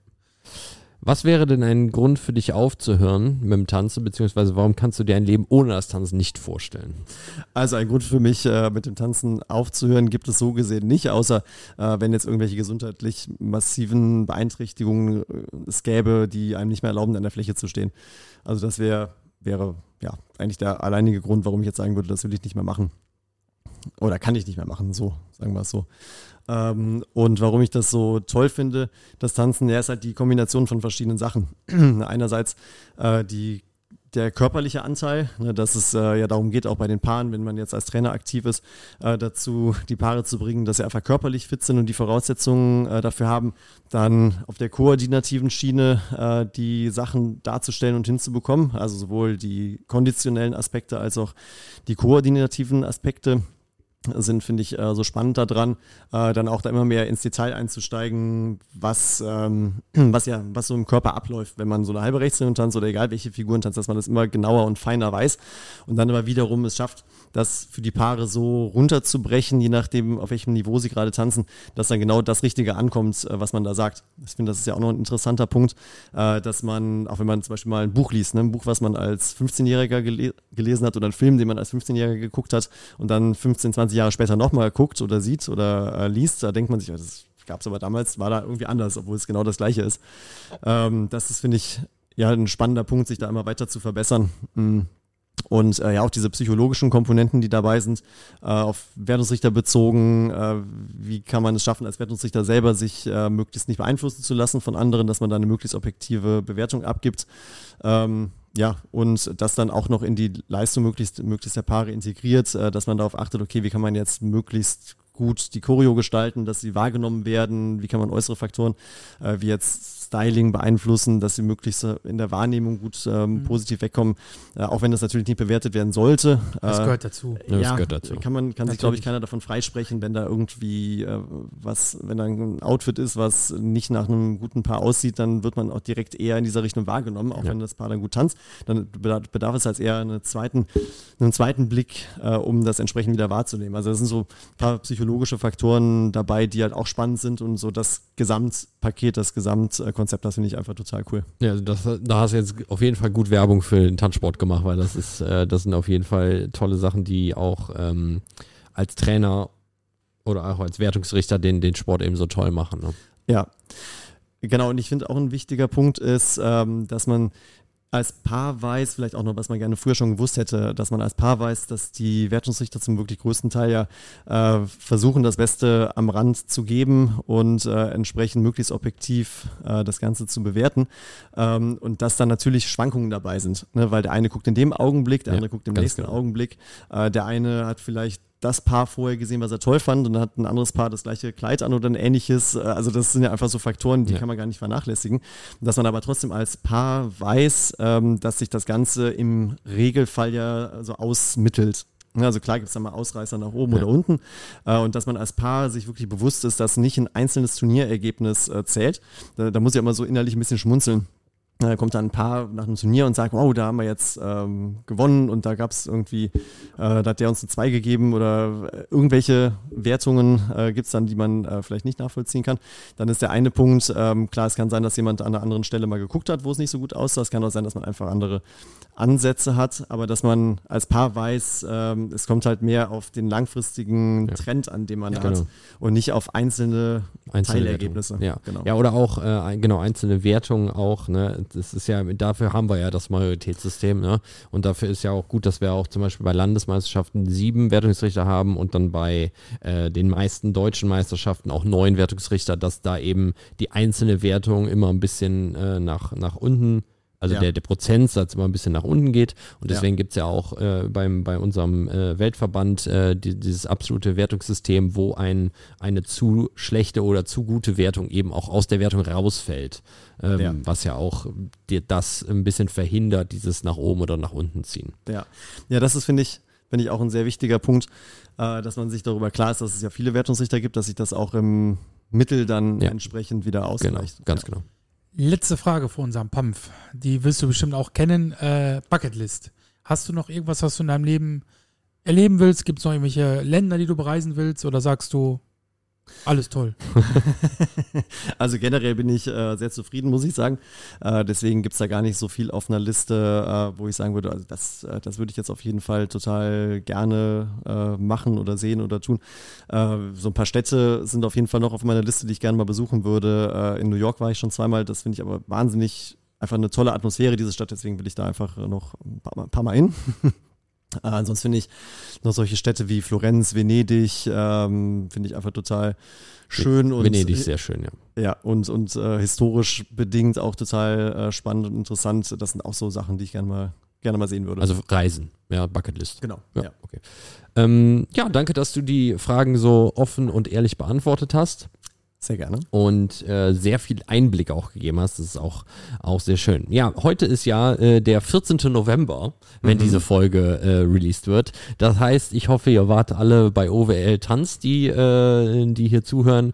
Was wäre denn ein Grund für dich aufzuhören mit dem Tanzen, beziehungsweise warum kannst du dir ein Leben ohne das Tanzen nicht vorstellen? Also ein Grund für mich, äh, mit dem Tanzen aufzuhören, gibt es so gesehen nicht, außer äh, wenn jetzt irgendwelche gesundheitlich massiven Beeinträchtigungen äh, es gäbe, die einem nicht mehr erlauben, an der Fläche zu stehen. Also das wäre, wäre ja eigentlich der alleinige Grund, warum ich jetzt sagen würde, das will ich nicht mehr machen. Oder kann ich nicht mehr machen, so, sagen wir es so. Ähm, und warum ich das so toll finde, das Tanzen, ja, ist halt die Kombination von verschiedenen Sachen. Einerseits äh, die der körperliche Anteil, ne, dass es äh, ja darum geht, auch bei den Paaren, wenn man jetzt als Trainer aktiv ist, äh, dazu die Paare zu bringen, dass sie einfach körperlich fit sind und die Voraussetzungen äh, dafür haben, dann auf der koordinativen Schiene äh, die Sachen darzustellen und hinzubekommen, also sowohl die konditionellen Aspekte als auch die koordinativen Aspekte sind, finde ich, äh, so spannend daran, äh, dann auch da immer mehr ins Detail einzusteigen, was, ähm, was ja, was so im Körper abläuft, wenn man so eine halbe Rechtsdrehung tanzt oder egal welche Figuren tanzt, dass man das immer genauer und feiner weiß und dann aber wiederum es schafft, das für die Paare so runterzubrechen, je nachdem, auf welchem Niveau sie gerade tanzen, dass dann genau das Richtige ankommt, äh, was man da sagt. Ich finde, das ist ja auch noch ein interessanter Punkt, äh, dass man, auch wenn man zum Beispiel mal ein Buch liest, ne, ein Buch, was man als 15-Jähriger gele gelesen hat oder einen Film, den man als 15-Jähriger geguckt hat und dann 15, 20 Jahre später nochmal guckt oder sieht oder äh, liest, da denkt man sich, das gab es aber damals, war da irgendwie anders, obwohl es genau das Gleiche ist. Ähm, das ist, finde ich, ja, ein spannender Punkt, sich da immer weiter zu verbessern. Mhm. Und äh, ja, auch diese psychologischen Komponenten, die dabei sind, äh, auf Wertungsrichter bezogen, äh, wie kann man es schaffen, als Wertungsrichter selber sich äh, möglichst nicht beeinflussen zu lassen von anderen, dass man da eine möglichst objektive Bewertung abgibt. Ähm, ja, und das dann auch noch in die Leistung möglichst, möglichst der Paare integriert, äh, dass man darauf achtet, okay, wie kann man jetzt möglichst gut die Choreo gestalten, dass sie wahrgenommen werden, wie kann man äußere Faktoren, äh, wie jetzt Styling beeinflussen, dass sie möglichst äh, in der Wahrnehmung gut ähm, mhm. positiv wegkommen, äh, auch wenn das natürlich nicht bewertet werden sollte. Das äh, gehört dazu. Ja, das gehört dazu. Kann man kann sich glaube ich keiner davon freisprechen, wenn da irgendwie äh, was, wenn da ein Outfit ist, was nicht nach einem guten Paar aussieht, dann wird man auch direkt eher in dieser Richtung wahrgenommen, auch ja. wenn das Paar dann gut tanzt. Dann bedarf es als eher einen zweiten, einen zweiten Blick, äh, um das entsprechend wieder wahrzunehmen. Also das sind so ein paar psychologische Faktoren dabei, die halt auch spannend sind und so das Gesamtpaket, das Gesamtkonzept Konzept, das finde ich einfach total cool. Ja, das, da hast du jetzt auf jeden Fall gut Werbung für den Tanzsport gemacht, weil das ist, äh, das sind auf jeden Fall tolle Sachen, die auch ähm, als Trainer oder auch als Wertungsrichter den, den Sport eben so toll machen. Ne? Ja. Genau, und ich finde auch ein wichtiger Punkt ist, ähm, dass man als Paar weiß, vielleicht auch noch, was man gerne früher schon gewusst hätte, dass man als Paar weiß, dass die Wertungsrichter zum wirklich größten Teil ja äh, versuchen, das Beste am Rand zu geben und äh, entsprechend möglichst objektiv äh, das Ganze zu bewerten. Ähm, und dass dann natürlich Schwankungen dabei sind, ne? weil der eine guckt in dem Augenblick, der ja, andere guckt im nächsten genau. Augenblick. Äh, der eine hat vielleicht das Paar vorher gesehen, was er toll fand und dann hat ein anderes Paar das gleiche Kleid an oder ein ähnliches. Äh, also das sind ja einfach so Faktoren, die ja. kann man gar nicht vernachlässigen. Dass man aber trotzdem als Paar weiß, ähm, dass sich das Ganze im Regelfall ja so ausmittelt. Also klar gibt es da mal Ausreißer nach oben ja. oder unten äh, und dass man als Paar sich wirklich bewusst ist, dass nicht ein einzelnes Turnierergebnis äh, zählt. Da, da muss ich immer so innerlich ein bisschen schmunzeln da kommt dann ein paar nach einem Turnier und sagt, wow, da haben wir jetzt ähm, gewonnen und da gab es irgendwie, äh, da hat der uns eine 2 gegeben oder äh, irgendwelche Wertungen äh, gibt es dann, die man äh, vielleicht nicht nachvollziehen kann. Dann ist der eine Punkt, ähm, klar, es kann sein, dass jemand an einer anderen Stelle mal geguckt hat, wo es nicht so gut aussah. Es kann auch sein, dass man einfach andere Ansätze hat, aber dass man als Paar weiß, ähm, es kommt halt mehr auf den langfristigen ja. Trend an, den man ja, hat genau. und nicht auf einzelne, einzelne Teilergebnisse. Ja. Genau. ja, oder auch äh, genau einzelne Wertungen auch. Ne? Das ist ja, dafür haben wir ja das Majoritätssystem. Ne? Und dafür ist ja auch gut, dass wir auch zum Beispiel bei Landesmeisterschaften sieben Wertungsrichter haben und dann bei äh, den meisten deutschen Meisterschaften auch neun Wertungsrichter, dass da eben die einzelne Wertung immer ein bisschen äh, nach, nach unten Also Ja. der, der Prozentsatz immer ein bisschen nach unten geht. Und Ja. deswegen gibt's ja auch äh, beim, bei unserem äh, Weltverband äh, die, dieses absolute Wertungssystem, wo ein, eine zu schlechte oder zu gute Wertung eben auch aus der Wertung rausfällt. Ähm, Ja. Was ja auch dir das ein bisschen verhindert, dieses nach oben oder nach unten ziehen. Ja, ja das ist, finde ich, finde ich auch ein sehr wichtiger Punkt, äh, dass man sich darüber klar ist, dass es ja viele Wertungsrichter gibt, dass sich das auch im Mittel dann entsprechend wieder Genau, ausgleicht. ganz ja. genau. Letzte Frage vor unserem Pampf. Die wirst du bestimmt auch kennen. Äh, Bucketlist. Hast du noch irgendwas, was du in deinem Leben erleben willst? Gibt es noch irgendwelche Länder, die du bereisen willst? Oder sagst du, alles toll? Also generell bin ich äh, sehr zufrieden, muss ich sagen. Äh, deswegen gibt es da gar nicht so viel auf einer Liste, äh, wo ich sagen würde, also das, äh, das würde ich jetzt auf jeden Fall total gerne äh, machen oder sehen oder tun. Äh, so ein paar Städte sind auf jeden Fall noch auf meiner Liste, die ich gerne mal besuchen würde. In New York war ich schon zweimal, das finde ich aber wahnsinnig, einfach eine tolle Atmosphäre, diese Stadt, deswegen will ich da einfach noch ein paar ein paar Mal hin. Äh, ansonsten finde ich noch solche Städte wie Florenz, Venedig, ähm, finde ich einfach total schön und Venedig ist sehr schön, ja. ja, und, und äh, historisch bedingt auch total äh, spannend und interessant. Das sind auch so Sachen, die ich gerne mal, gerne mal sehen würde. Also Reisen, ja, Bucketlist. genau. Ja, Ja. okay. Ähm, ja, danke, dass du die Fragen so offen und ehrlich beantwortet hast Sehr gerne. und äh, sehr viel Einblick auch gegeben hast. Das ist auch, auch sehr schön. Ja, heute ist ja äh, der 14. November, wenn diese Folge äh, released wird. Das heißt, ich hoffe, ihr wart alle bei OWL Tanz, die, äh, die hier zuhören.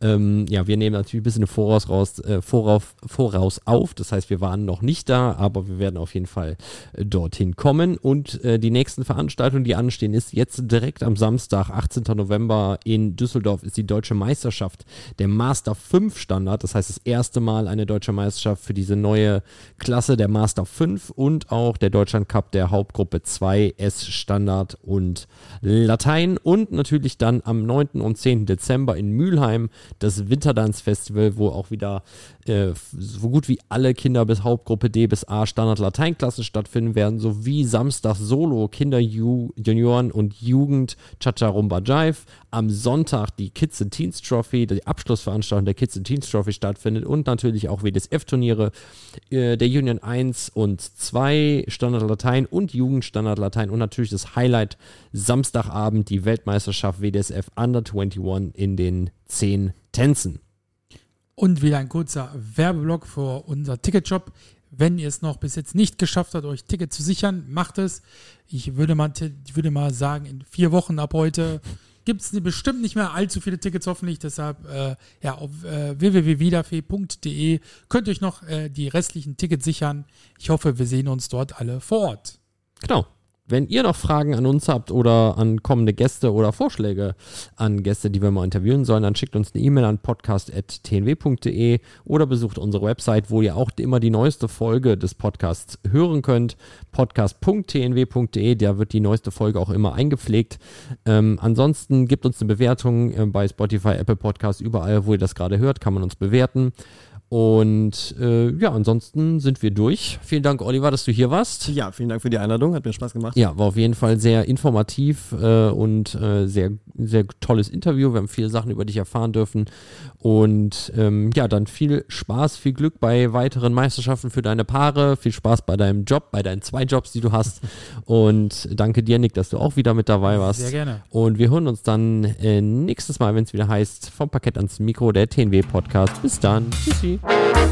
Ähm, ja, wir nehmen natürlich ein bisschen Voraus, raus, äh, voraus, voraus auf. Das heißt, wir waren noch nicht da, aber wir werden auf jeden Fall äh, dorthin kommen. Und äh, die nächsten Veranstaltungen, die anstehen, ist jetzt direkt am Samstag, 18. November in Düsseldorf, ist die deutsche Meisterschaft der Master 5 Standard. Das heißt, das erste Mal eine deutsche Meisterschaft für diese neue Klasse der Master 5 und auch der Deutschland Cup der Hauptgruppe 2 S Standard und Latein. Und natürlich dann am 9. und 10. Dezember in Mülheim das Winterdance Festival, wo auch wieder äh, so gut wie alle Kinder bis Hauptgruppe D bis A Standard Lateinklassen stattfinden werden, sowie Samstag Solo Kinder, Ju Junioren und Jugend Cha-Cha Rumba Jive. Am Sonntag die Kids and Teens Trophy, die Abschlussveranstaltung der Kids and Teens Trophy stattfindet und natürlich auch WDSF-Turniere äh, der Union 1 und 2 Standard Latein und Jugend Standard Latein und natürlich das Highlight Samstagabend die Weltmeisterschaft WDSF Under 21 in den 10 Tänzen. Und wieder ein kurzer Werbeblock für unser Ticketshop. Wenn ihr es noch bis jetzt nicht geschafft habt, euch Ticket zu sichern, macht es. Ich würde mal, ich würde mal sagen, in vier Wochen ab heute gibt es bestimmt nicht mehr allzu viele Tickets hoffentlich. Deshalb äh, ja, auf äh, www.wiederfee.de könnt ihr euch noch äh, die restlichen Tickets sichern. Ich hoffe, wir sehen uns dort alle vor Ort. Genau. Wenn ihr noch Fragen an uns habt oder an kommende Gäste oder Vorschläge an Gäste, die wir mal interviewen sollen, dann schickt uns eine E-Mail an podcast.tnw.de oder besucht unsere Website, wo ihr auch immer die neueste Folge des Podcasts hören könnt. podcast.tnw.de, da wird die neueste Folge auch immer eingepflegt. Ähm, ansonsten gebt uns eine Bewertung äh, bei Spotify, Apple Podcasts, überall, wo ihr das gerade hört, kann man uns bewerten. Und äh, ja, ansonsten sind wir durch. Vielen Dank, Oliver, dass du hier warst. Ja, vielen Dank für die Einladung. Hat mir Spaß gemacht. Ja, war auf jeden Fall sehr informativ äh, und äh, sehr, sehr tolles Interview. Wir haben viele Sachen über dich erfahren dürfen. Und ähm, ja, dann viel Spaß, viel Glück bei weiteren Meisterschaften für deine Paare. Viel Spaß bei deinem Job, bei deinen zwei Jobs, die du hast. Und danke dir, Nick, dass du auch wieder mit dabei warst. Sehr gerne. Und wir hören uns dann äh, nächstes Mal, wenn es wieder heißt, vom Parkett ans Mikro, der TNW-Podcast. Bis dann. Tschüssi. Bye.